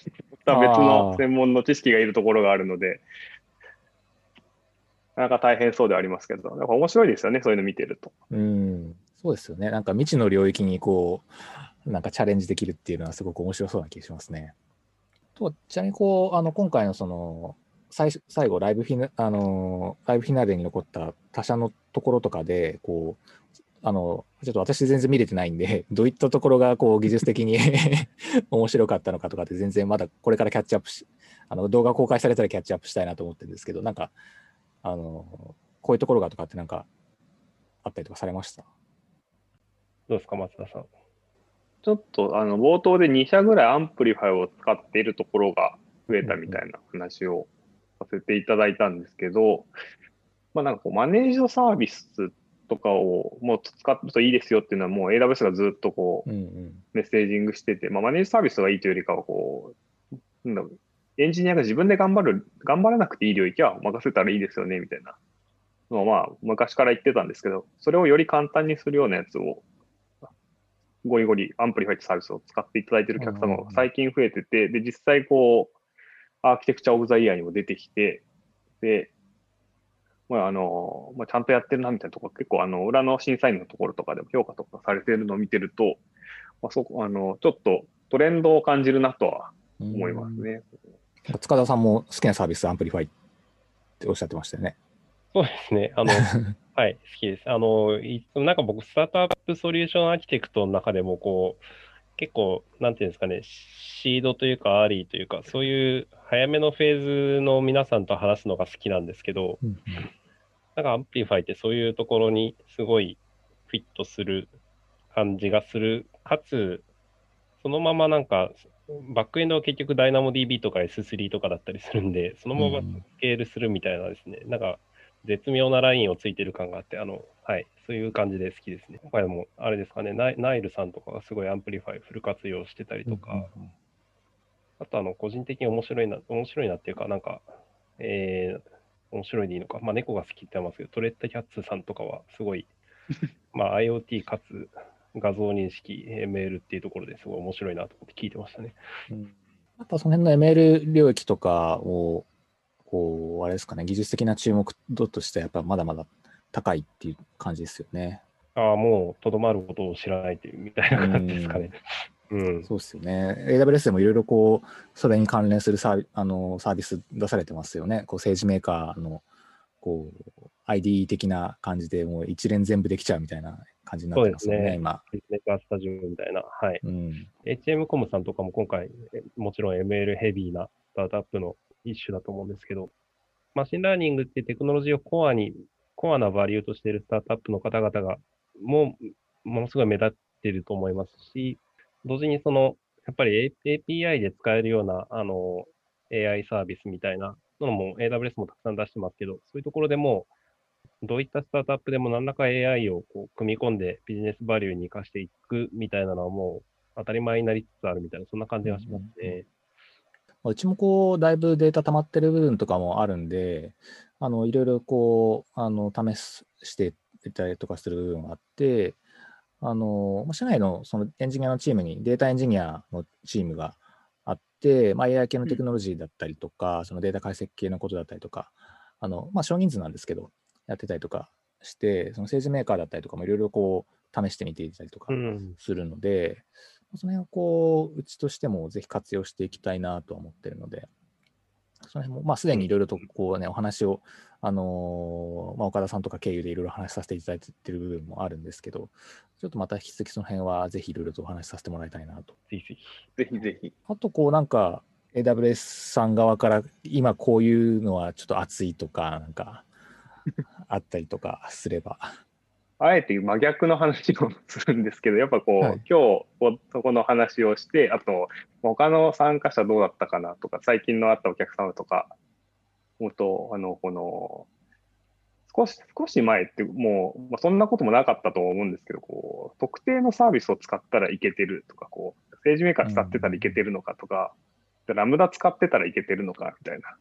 また別の専門の知識がいるところがあるので、なかなか大変そうではありますけど、なんか面白いですよね、そういうの見てると。うん、そうですよね。なんか未知の領域にこう、なんかチャレンジできるっていうのはすごく面白そうな気がしますね。とちなみにこう、あの今回のその最最後ライブフィナ、あのライブフィナーレに残った他社のところとかで、こう、あの、ちょっと私全然見れてないんで、どういったところがこう技術的に 面白かったのかとかって全然まだこれからキャッチアップし、あの動画公開されたらキャッチアップしたいなと思ってるんですけど、なんか、あの、こういうところがとかってなんかあったりとかされました？どうですか、松田さん。ちょっとあの冒頭で2社ぐらい Amplify を使っているところが増えたみたいな話をさせていただいたんですけど、まあなんかこうマネージドサービスとかをもう使うといいですよっていうのはもう AWS がずっとこうメッセージングしてて、まあマネージドサービスがいいというよりかはこう、なんだろうエンジニアが自分で頑張る、頑張らなくていい領域は任せたらいいですよねみたいなのをまあ昔から言ってたんですけど、それをより簡単にするようなやつをゴリゴリ Amplify とサービスを使っていただいているお客様が最近増えてて、で、実際こう、アーキテクチャオブザイヤーにも出てきて、で、まあ、あの、まあ、ちゃんとやってるなみたいなところ、結構あの、裏の審査員のところとかでも評価とかされてるのを見てると、まあ、そこ、あの、ちょっとトレンドを感じるなとは思いますね。塚田さんも好きなサービス、 Amplify っておっしゃってましたよね。そうですね。あの、はい、好きです。あの、いなんか僕、スタートアップソリューションアーキテクトの中でも、こう、結構、なんていうんですかね、シードというか、アーリーというか、そういう早めのフェーズの皆さんと話すのが好きなんですけど、うんなんか Amplify ってそういうところにすごいフィットする感じがする。かつ、そのままなんか、バックエンドは結局 DynamoDB とか S3 とかだったりするんで、そのままうんスケールするみたいなですね、なんか絶妙なラインをついてる感があって、あの、はい、そういう感じで好きですね。今回も、あれですかね。ナイ、ナイルさんとかがすごい Amplify フル活用してたりとか、あとあの、個人的に面白いな、面白いなっていうか、なんか、えー、面白いでいいのか、まあ、猫が好きって言ってますけど、トレッタキャッツさんとかはすごい、まあ、IoT かつ画像認識、ML っていうところですごい面白いなと思って聞いてましたね。うん。やっぱその辺の ML 領域とかを、こう、あれですかね、技術的な注目度としてはやっぱまだまだ高いっていう感じですよね。ああ、もうとどまることを知らないというみたいな感じですかね。うん。そうですよね。AWS でもいろいろこう、それに関連するサービあのサービス出されてますよね。こう政治メーカーのこう ID 的な感じでもう一連全部できちゃうみたいな感じになってますよね、ね今。 Maker Studio みたいな。はい。うん。HM コムさんとかも今回、えもちろん ML ヘビーなスタートアップの一種だと思うんですけど、 machine learning ってテクノロジーをコアに、コアなバリューとしているスタートアップの方々が、もう、ものすごい目立っていると思いますし、同時にその、やっぱり API で使えるような、あの、AI サービスみたいなのも AWS もたくさん出してますけど、そういうところでも、どういったスタートアップでも何らか AI をこう組み込んでビジネスバリューに活かしていくみたいなのはもう当たり前になりつつあるみたいな、そんな感じがしますね。まあうちもこう、だいぶデータ溜まってる部分とかもあるんで、あの、いろいろこう、あの、試すしていたりとかする部分があって、あの、まあ社内のそのエンジニアのチームにデータエンジニアのチームがあって、まあ、AI 系のテクノロジーだったりとか、そのデータ解析系のことだったりとか、あの、まあ、少人数なんですけど、やってたりとかして、その政治メーカーだったりとかもいろいろこう、試してみていたりとかうん。するので、その辺をこう、うちとしてもぜひ活用していきたいなとは思ってるので、その辺も、まあ、すでにいろいろとこうね、お話を、あのーまあ、岡田さんとか経由でいろいろ話させていただいてる部分もあるんですけど、ちょっとまた引き続きその辺はぜひいろいろとお話しさせてもらいたいなと。ぜひぜひ。ぜひぜひ。あと、こう、なんか、AWS さん側から、今こういうのはちょっと熱いとか、なんか、あったりとかすれば。あえて真逆の話をするんですけど、やっぱこう、はい今日そこの話をして、あと、他の参加者どうだったかなとか、最近の会ったお客様とか、もっと、あの、この、少し、少し前ってもう、まあ、そんなこともなかったと思うんですけど、こう、特定のサービスを使ったらいけてるとか、こう、政治メーカー使ってたらいけてるのかとか、ラムダ使ってたらいけてるのかみたいな。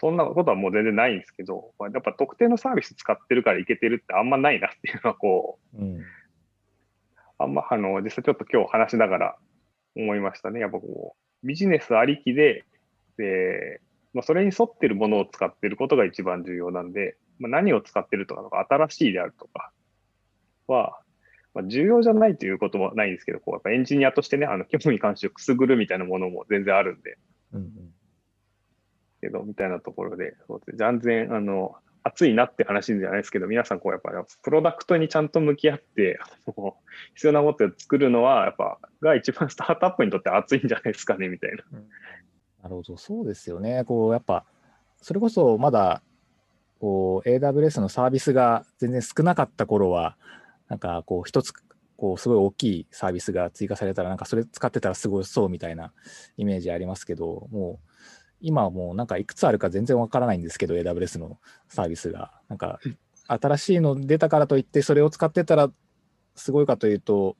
そんなことはもう全然ないんですけど、まあやっぱ特定のサービス使ってるからいけてるってあんまないなっていうのは、こう、うん。あんま、あの、実際ちょっと今日話しながら思いましたね。やっぱこう、ビジネスありきで、で、まあ、それに沿ってるものを使ってることが一番重要なんで、まあ、何を使ってるとかとか、新しいであるとかは、まあ、重要じゃないということもないんですけど、こう、やっぱエンジニアとしてね、あの、興味関心をくすぐるみたいなものも全然あるんで、うんうんけど、みたいなところで、そうです全然、あの、熱いなって話じゃないですけど、皆さん、こう、やっぱ、プロダクトにちゃんと向き合って、必要なことを作るのは、やっぱ、が一番スタートアップにとって熱いんじゃないですかね、みたいな。なるほど、そうですよね。こう、やっぱ、それこそまだ、こう、AWS のサービスが全然少なかった頃は、なんか、こう、一つ、こう、すごい大きいサービスが追加されたら、なんかそれ使ってたらすごいそうみたいなイメージありますけど、もう、今はもうなんかいくつあるか全然わからないんですけど、AWS のサービスが。なんか、新しいの出たからといって、それを使ってたらすごいかというと、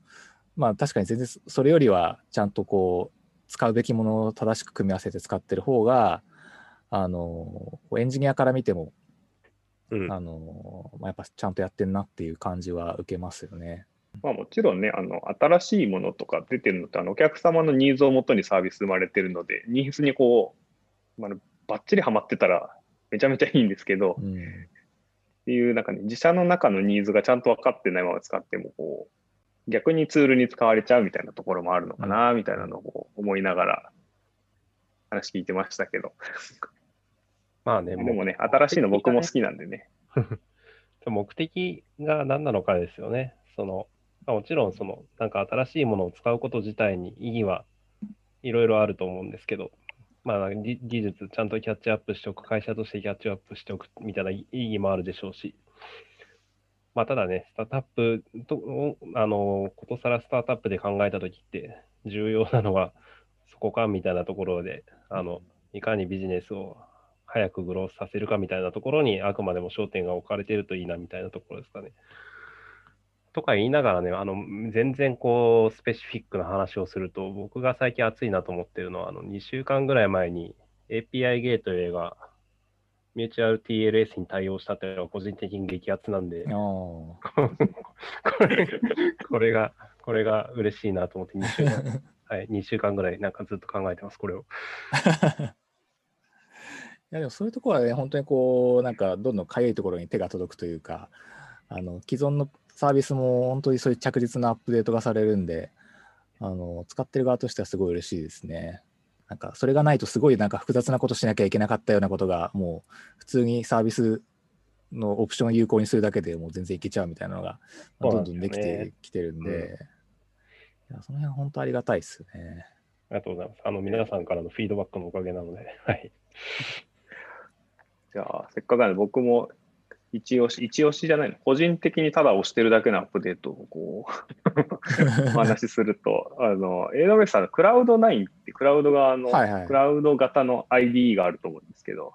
まあ確かに全然それよりはちゃんとこう、使うべきものを正しく組み合わせて使ってる方が、あの、エンジニアから見ても、うん、あの、まあ、やっぱちゃんとやってんなっていう感じは受けますよね。まあ、もちろんね、あの新しいものとか出てるのってあの、お客様のニーズをもとにサービス生まれてるので、ニーズにこう、まあ、ばっちりはまってたらめちゃめちゃいいんですけど、うん、っていう、なんかね、自社の中のニーズがちゃんと分かってないまま使っても、こう、逆にツールに使われちゃうみたいなところもあるのかな、みたいなのを思いながら話聞いてましたけど。まあね、でもね、新しいの僕も好きなんでね。目的が何なのかですよね。そのまあ、もちろんそのなんか新しいものを使うこと自体に意義はいろいろあると思うんですけど、まあ、技術ちゃんとキャッチアップしておく、会社としてキャッチアップしておくみたいな意義もあるでしょうし、まあ、ただね、スタートアップと、あの、ことさらスタートアップで考えたときって、重要なのはそこかみたいなところで、あの、いかにビジネスを早くグロースさせるかみたいなところにあくまでも焦点が置かれているといいなみたいなところですかね。とか言いながらね、あの全然こうスペシフィックな話をすると、僕が最近熱いなと思ってるのは、あの2週間ぐらい前に API ゲートウェイがミューチュアル TLS に対応したというのは個人的に激アツなんで、これこれが、これが嬉しいなと思って2週間、はい、2週間ぐらいなんかずっと考えてます、これを。いやでもそういうところはね、本当にこう、なんかどんどんかゆいところに手が届くというか、あの既存のサービスも本当にそういう着実なアップデートがされるんで、あの使ってる側としてはすごい嬉しいですね。なんかそれがないとすごいなんか複雑なことしなきゃいけなかったようなことがもう普通にサービスのオプションを有効にするだけでもう全然いけちゃうみたいなのがどんどんできてきてるんで、うん、いやその辺本当ありがたいですね。ありがとうございます。あの皆さんからのフィードバックのおかげなので、はい。じゃあ、せっかくなんで僕も一押し、一押しじゃないの、個人的にただ押してるだけのアップデートをこう お話しすると、あの、AWS はクラウド9ってクラウド側の、はいはい、クラウド型の IDE があると思うんですけど、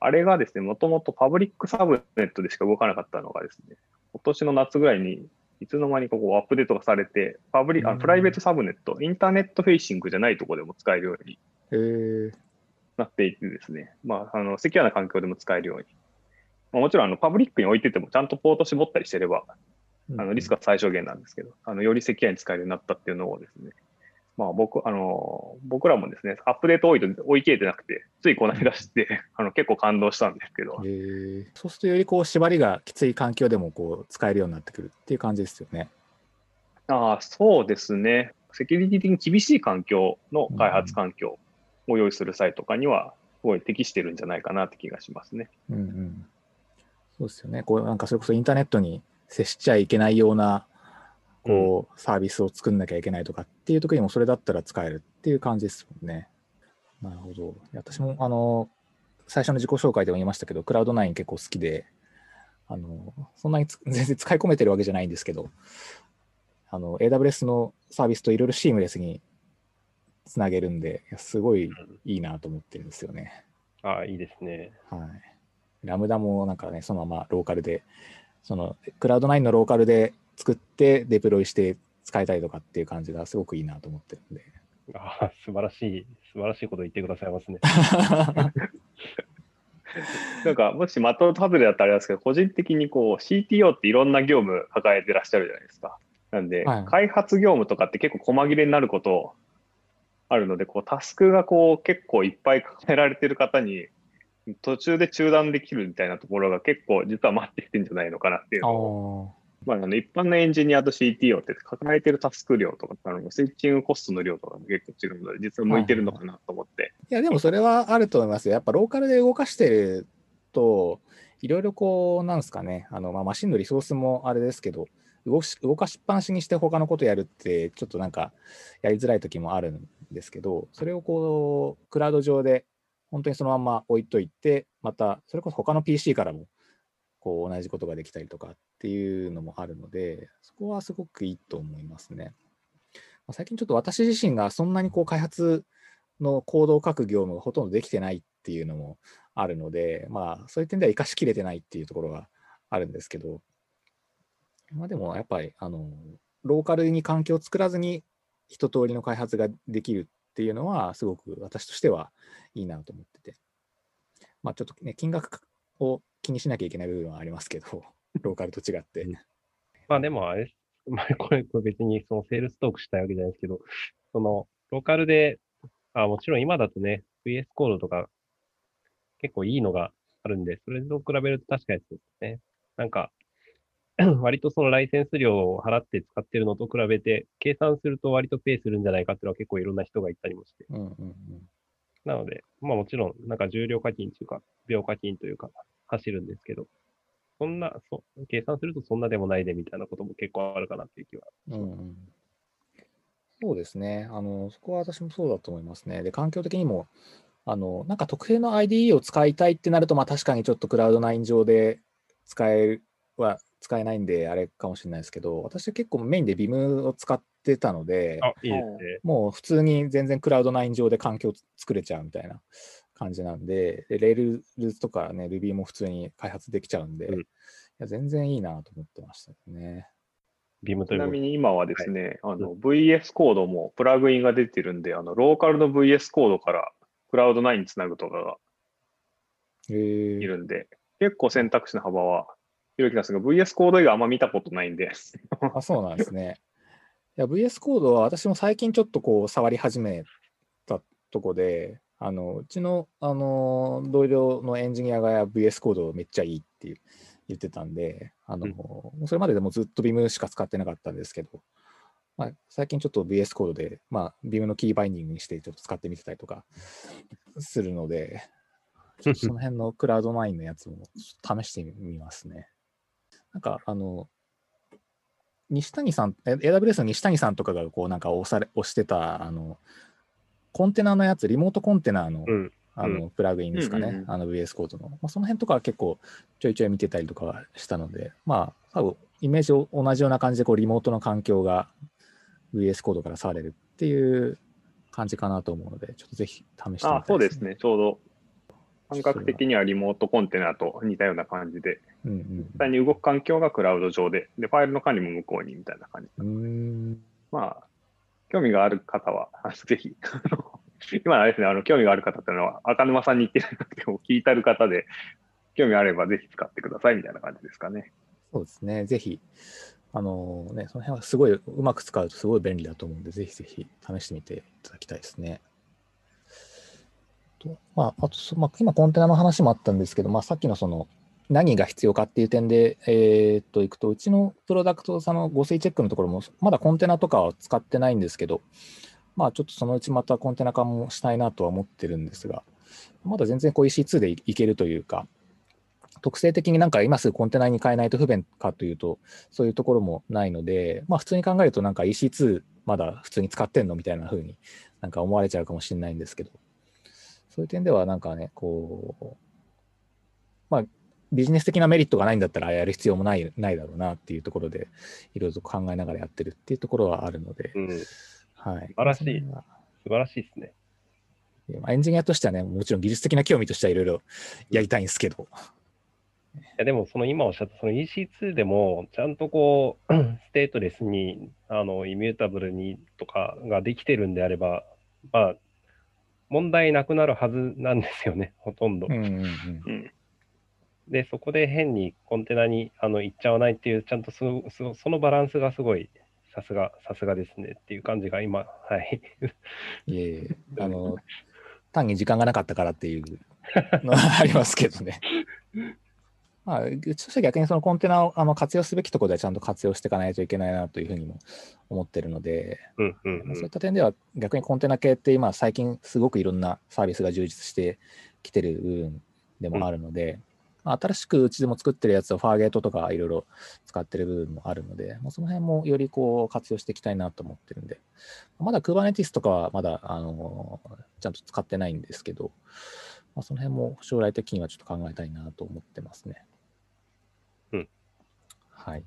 あれがですね、もともとパブリックサブネットでしか動かなかったのがですね、今年の夏ぐらいにいつの間にかこうアップデートがされて、パブリあプライベートサブネット、 internet-facing じゃないところでも使えるようになっていてですね、まあ、あのセキュアな環境でも使えるようにまあ、もちろんあのパブリックに置いててもちゃんとポート絞ったりしてれば、あのリスクは最小限なんですけど、あのよりセキュアに使えるようになったっていうのをですね、まあ、僕あの僕らもですね、アップデート多いと追い切れてなくて、ついこの間知って あの結構感動したんですけど。そうするとよりこう縛りがきつい環境でもこう使えるようになってくるっていう感じですよね。あそうですね。セキュリティ的に厳しい環境の開発環境を用意する際とかには、すごい適してるんじゃないかなって気がしますね。うんうんそうですよね。こうなんかそれこそインターネットに接しちゃいけないようなこう、サービスを作んなきゃいけないとかっていう時にもそれだったら使えるっていう感じですもんね。なるほど。私もあの最初の自己紹介でも言いましたけど、クラウド9結構好きで、あのそんなに 全然使い込めてるわけじゃないんですけど、あの AWS のサービスといろいろシームレスにつなげるんで、すごいいいなと思ってるんですよね。ああ、いいですね。はい。ラムダもなんかね、そのままローカルで、そのクラウド9のローカルで作ってデプロイして使えたりとかっていう感じがすごくいいなと思ってるんで。ああ、素晴らしい、素晴らしいこと言ってくださいますね。なんか、もし的外れだったらあれですけど、個人的にこう CTO っていろんな業務抱えてらっしゃるじゃないですか。なんで、はい、開発業務とかって結構細切れになることあるので、こうタスクがこう結構いっぱい抱えられてる方に、途中で中断できるみたいなところが結構実は待ってきてるんじゃないのかなっていうのを、まあ、あの一般のエンジニアと CTO って抱えてるタスク量とか、あのスイッチングコストの量とかも結構違うので、実は向いてるのかなと思って。はい、いや、でもそれはあると思いますよ。やっぱローカルで動かしてると、いろいろこう、なんですかね、あのまあ、マシンのリソースもあれですけど、動し動かしっぱなしにして他のことやるって、ちょっとなんかやりづらい時もあるんですけど、それをこう、クラウド上で本当にそのまま置いといて、また、それこそ他の PC からも、こう、同じことができたりとかっていうのもあるので、そこはすごくいいと思いますね。ま最近ちょっと私自身がそんなにこう開発のコードを書く業務がほとんどできてないっていうのもあるので、まあ、そういう点では生かしきれてないっていうところがあるんですけど、まあ、でもやっぱりあのローカルに環境を作らずに一通りの開発ができるっていうのはすごく私としてはいいなと思ってて。まあちょっとね金額を気にしなきゃいけない部分はありますけど ローカルと違って、まあでもあれ、まあこれこれ別にそのセールストークしたいわけじゃないですけど、そのローカルで、あもちろん今だとね、VS コードとか結構いいのがあるんで、それと比べると確かにそうですね。なんか、割とそのライセンス料を払って使ってるのと比べて、計算すると割とペイするんじゃないかっていうのは結構いろんな人が言ったりもして。うんうんうんなので、まあもちろん、なんか重量課金というか、秒課金というか、走るんですけど、そんな、そう、計算するとそんなでもないでみたいなことも結構あるかなっていう気は。うんうんそうですね。あの、そこは私もそうだと思いますね。で、環境的にも、あの、なんか特定の IDE を使いたいってなると、まあ確かにちょっとクラウド9上で使えは使えないんで、あれかもしれないですけど、私は結構メインで Vim を使ってたので、あ、いいですね。もう普通に全然クラウド9上で環境作れちゃうみたいな感じなんで、で Rails とかね、Ruby も普通に開発できちゃうんで、うん。いや全然いいなと思ってましたね。ビームということちなみに今はですね、あの VS コードもプラグインが出てるんで、あのローカルの VS コードからクラウド9につなぐとかがいるんで、結構選択肢の幅は広い気がするが、VS コード以外あんま見たことないんで、あ、そうなんですね。いや、VS コードは私も最近ちょっとこう触り始めたとこで、あのうちのあの同僚のエンジニアが VS コードめっちゃいいっていう言ってたんで、あのうんそれまででもずっと Vim しか使ってなかったんですけど、まあ、最近ちょっと VS コードで、まあ、Vim のキーバインディングにしてちょっと使ってみてたりとかするので、その辺のクラウド9のやつも試してみますね。なんか、あの、西谷さん、え AWS の西谷さんとかがこうなんか押され押してた、あの、コンテナのやつ、リモートコンテナの、うん。あのプラグインですかね、うんうんうんあの VS コードの。まあ、その辺とかは結構ちょいちょい見てたりとかはしたので、まあ、多分イメージを同じような感じでこうリモートの環境が VS コードから触れるっていう感じかなと思うので、ちょっとぜひ試してみたいあそうです。ね、ちょうど感覚的にはリモートコンテナと似たような感じで、うんうん実際に動く環境がクラウド上で、で、ファイルの管理も向こうにみたいな感じ。うん。うーん。まあ、興味がある方は、ぜひ、今のあれですね、あの興味がある方っていうのは、赤沼さんに言ってなくても、聞いたる方で、興味あればぜひ使ってくださいみたいな感じですかね。そうですね、ぜひ、あのね、その辺はすごいうまく使うとすごい便利だと思うんで、ぜひぜひ試してみていただきたいですね。とまあ、あとそ、まあ、今コンテナの話もあったんですけど、まあ、さっきのその何が必要かっていう点で、えーっと、いくと、うちのプロダクトさんの合成チェックのところも、まだコンテナとかは使ってないんですけど、まあ、ちょっとそのうちまたコンテナ化もしたいなとは思ってるんですが、まだ全然こう EC2 でいけるというか、特性的になんか今すぐコンテナに変えないと不便かというと、そういうところもないので、まあ普通に考えるとなんか EC2 まだ普通に使ってんのみたいな風になんか思われちゃうかもしれないんですけど、そういう点ではなんかね、こう、まあビジネス的なメリットがないんだったらやる必要もないないだろうなっていうところで、いろいろと考えながらやってるっていうところはあるので、うん。はい。素晴らしい素晴らしいですね。まあエンジニアとしてはね、もちろん技術的な興味としてはいろいろやりたいんですけど、いやでも、その今おっしゃったその EC2 でも、ちゃんとこう、ステートレスに、あの、イミュータブルにとかができてるんであれば、まあ、問題なくなるはずなんですよね、ほとんど。うんうんうんうん。で、そこで変にコンテナにあの行っちゃわないっていう、ちゃんとそそそのバランスがすごい、さすが、さすがですねっていう感じが今、はい。いえいえ、あの、単に時間がなかったからっていうのはありますけどね。まあ、うちとしては逆にそのコンテナをあの活用すべきところではちゃんと活用していかないといけないなというふうにも思ってるので、うんうんまあそういった点では逆にコンテナ系って今最近すごくいろんなサービスが充実してきてる部分でもあるので、まあ新しくうちでも作ってるやつをファーゲートとかいろいろ使ってる部分もあるので、まあ、その辺もよりこう活用していきたいなと思ってるんで、まだ Kubernetes とかはまだあのちゃんと使ってないんですけど、まあ、その辺も将来的にはちょっと考えたいなと思ってますね。うん。はい。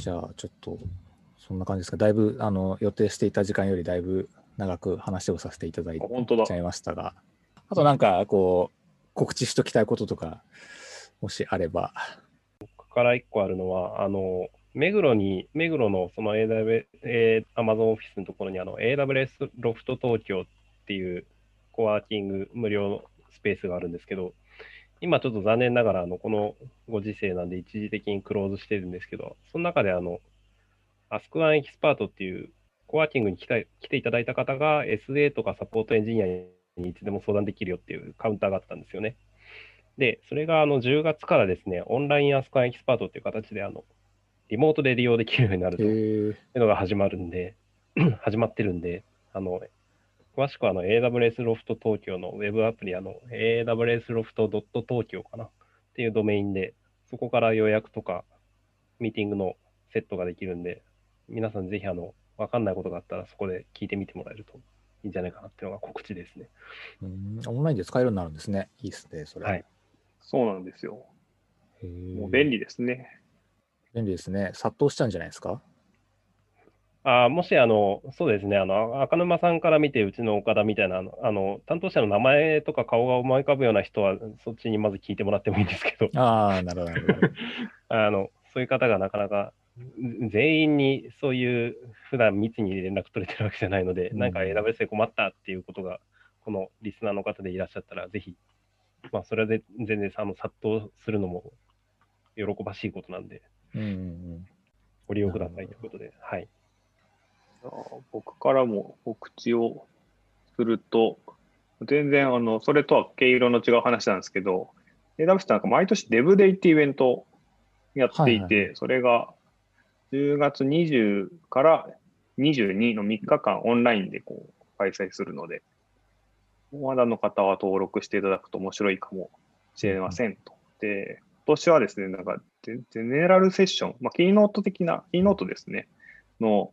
じゃあ、ちょっと、そんな感じですか。だいぶ、あの、予定していた時間よりだいぶ長く話をさせていただいちゃいましたが、あとなんかこう、告知しときたいこととか、もしあれば。ここから1個あるのは、あの、目黒に、目黒のその AW、えー Amazon オフィスのところにあの AWS ロフト東京っていうコワーキング無料スペースがあるんですけど、今ちょっと残念ながらあのこのご時世なんで一時的にクローズしてるんですけど、その中であの、 Ask An Expert っていうコワーキングに来た来ていただいた方が SA とかサポートエンジニアにいつでも相談できるよっていうカウンターがあったんですよね。で、それがあの10月からですね、オンライン Ask An Expert っていう形であの、リモートで利用できるようになるとへいうえのが始まるんで、始まってるんで、あの、詳しくはあの AWS ロフト東京のウェブアプリ、あの AWS ロフト.東京かなっていうドメインで、そこから予約とかミーティングのセットができるんで、皆さんぜひあの、わかんないことがあったらそこで聞いてみてもらえるといいんじゃないかなっていうのが告知ですね。うんオンラインで使えるようになるんですね。いいですね、それ。はいそうなんですよ。もう便利ですね。便利ですね。殺到しちゃうんじゃないですか？あーもし、あの、そうですね、あの、赤沼さんから見て、うちの岡田みたいな、あの、担当者の名前とか顔が思い浮かぶような人は、そっちにまず聞いてもらってもいいんですけど、ああ、なるほど、なるほど。あの、そういう方がなかなか、全員にそういう、普段密に連絡取れてるわけじゃないので、うんなんか AWS で困ったっていうことが、このリスナーの方でいらっしゃったら、ぜひ、まあ、それで全然あの殺到するのも喜ばしいことなんで、うんうんうん。ご利用くださいということで、はい。あ僕からも告知をすると、全然あの、それとは毛色の違う話なんですけど、AWS ってなんか毎年 DevDay っていうイベントをやっていて、はいそれが10月20から22の3日間オンラインでこう開催するので、まだの方は登録していただくと面白いかもしれませんと。で、今年はですね、なんかゼゼネラルセッション、まあ、キーノート的な、キーノートですね、の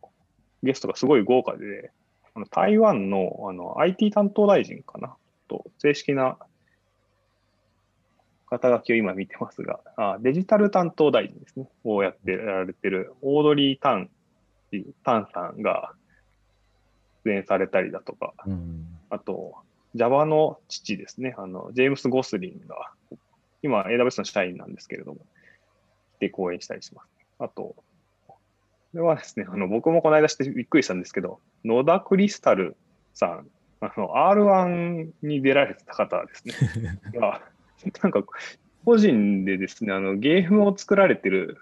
ゲストがすごい豪華で、あの台湾のあの IT 担当大臣かな？と、正式な肩書きを今見てますが、あデジタル担当大臣ですね、をやってられてるオードリー・タン、タンさんが出演されたりだとか、うん。あと、Java の父ですね、あの、ジェームス・ゴスリンが、今 AWS の社員なんですけれども、来て講演したりします。あと、これはですね、あの、僕もこの間してびっくりしたんですけど、野田クリスタルさん、あの、R1 に出られてた方ですね。が、なんか、個人でですね、あの、ゲームを作られてる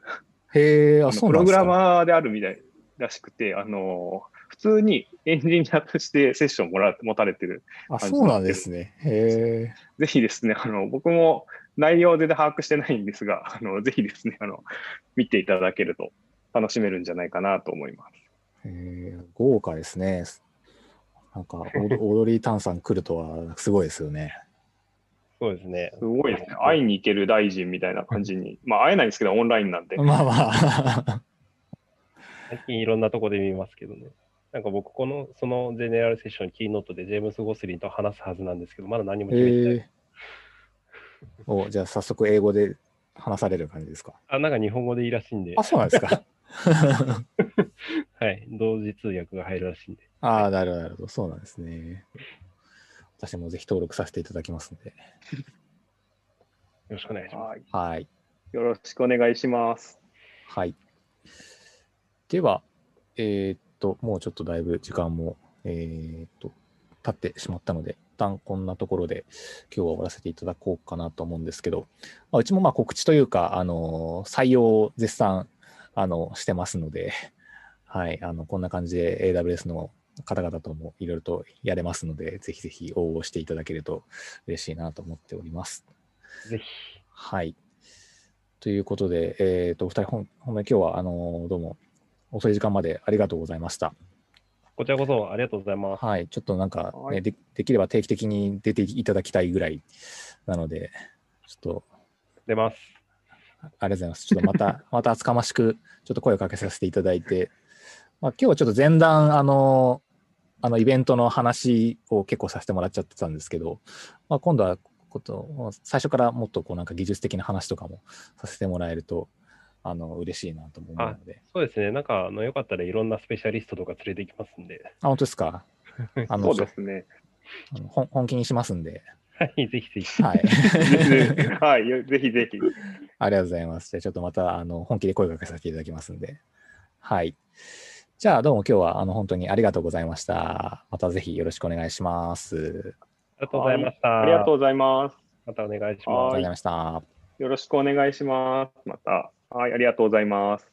へえ、あ。プログラマーであるみたいらしくて、あの、普通にエンジニアとしてセッションもら持たれてるあ、そうなんですね。へえ。ぜひですね、あの、僕も内容で把握してないんですが、あの、ぜひですね、あの、見ていただけると楽しめるんじゃないかなと思います。へえ豪華ですね。なんか、オードリー・タンさん来るとはすごいですよね。そうですね。すごいですね。会いに行ける大臣みたいな感じに。まあ、会えないんですけど、オンラインなんで。まあまあ。最近いろんなとこで見ますけどね。なんか僕、この、そのゼネラルセッション、キーノートでジェームス・ゴスリンと話すはずなんですけど、まだ何も決めてない。へえ。お、じゃあ早速英語で話される感じですか？あ、なんか日本語でいいらしいんであ、、そうなんですか？はい、同時通訳が入るらしいんで。ああ、なるほど、なるほど。そうなんですね。私もぜひ登録させていただきますので。よろしくお願いします。はい。はい。よろしくお願いします。はい。では、えーっと、もうちょっとだいぶ時間も、えーっと、経ってしまったので、一旦こんなところで今日は終わらせていただこうかなと思うんですけど、まあ、うちもまあ告知というか、あの、採用を絶賛、あの、してますので、はい、あの、こんな感じで AWS の方々ともいろいろとやれますので、ぜひぜひ応募していただけると嬉しいなと思っております。ぜひ。はい。ということで、えっ、と、お二人、ほん、ほんまに今日は、あのどうも、遅い時間までありがとうございました。こちらこそありがとうございます。はい。ちょっとなんか、ねはいで、できれば定期的に出ていただきたいぐらいなので、ちょっと、出ます。ありがとうございます。ちょっとまた、また厚かましく、ちょっと声をかけさせていただいて、まあ、今日はちょっと前段、あの、あのイベントの話を結構させてもらっちゃってたんですけど、まあ、今度はこと、最初からもっとこうなんか技術的な話とかもさせてもらえると、あの、嬉しいなとも思うので。そうですね。なんか、あのよかったらいろんなスペシャリストとか連れてきますんで、あ、本当ですか？あの そうですね。あの本本気にしますんで、はい、ぜひぜひ。はい。はい、よぜひぜひ。ありがとうございます。じゃあちょっとまたあの本気で声かけさせていただきますんで。はい。じゃあどうも今日はあの本当にありがとうございました。またぜひよろしくお願いします。ありがとうございました。ありがとうございます。またお願いしありがとうますござい。ました。よろしくお願いします。また。はい、ありがとうございます。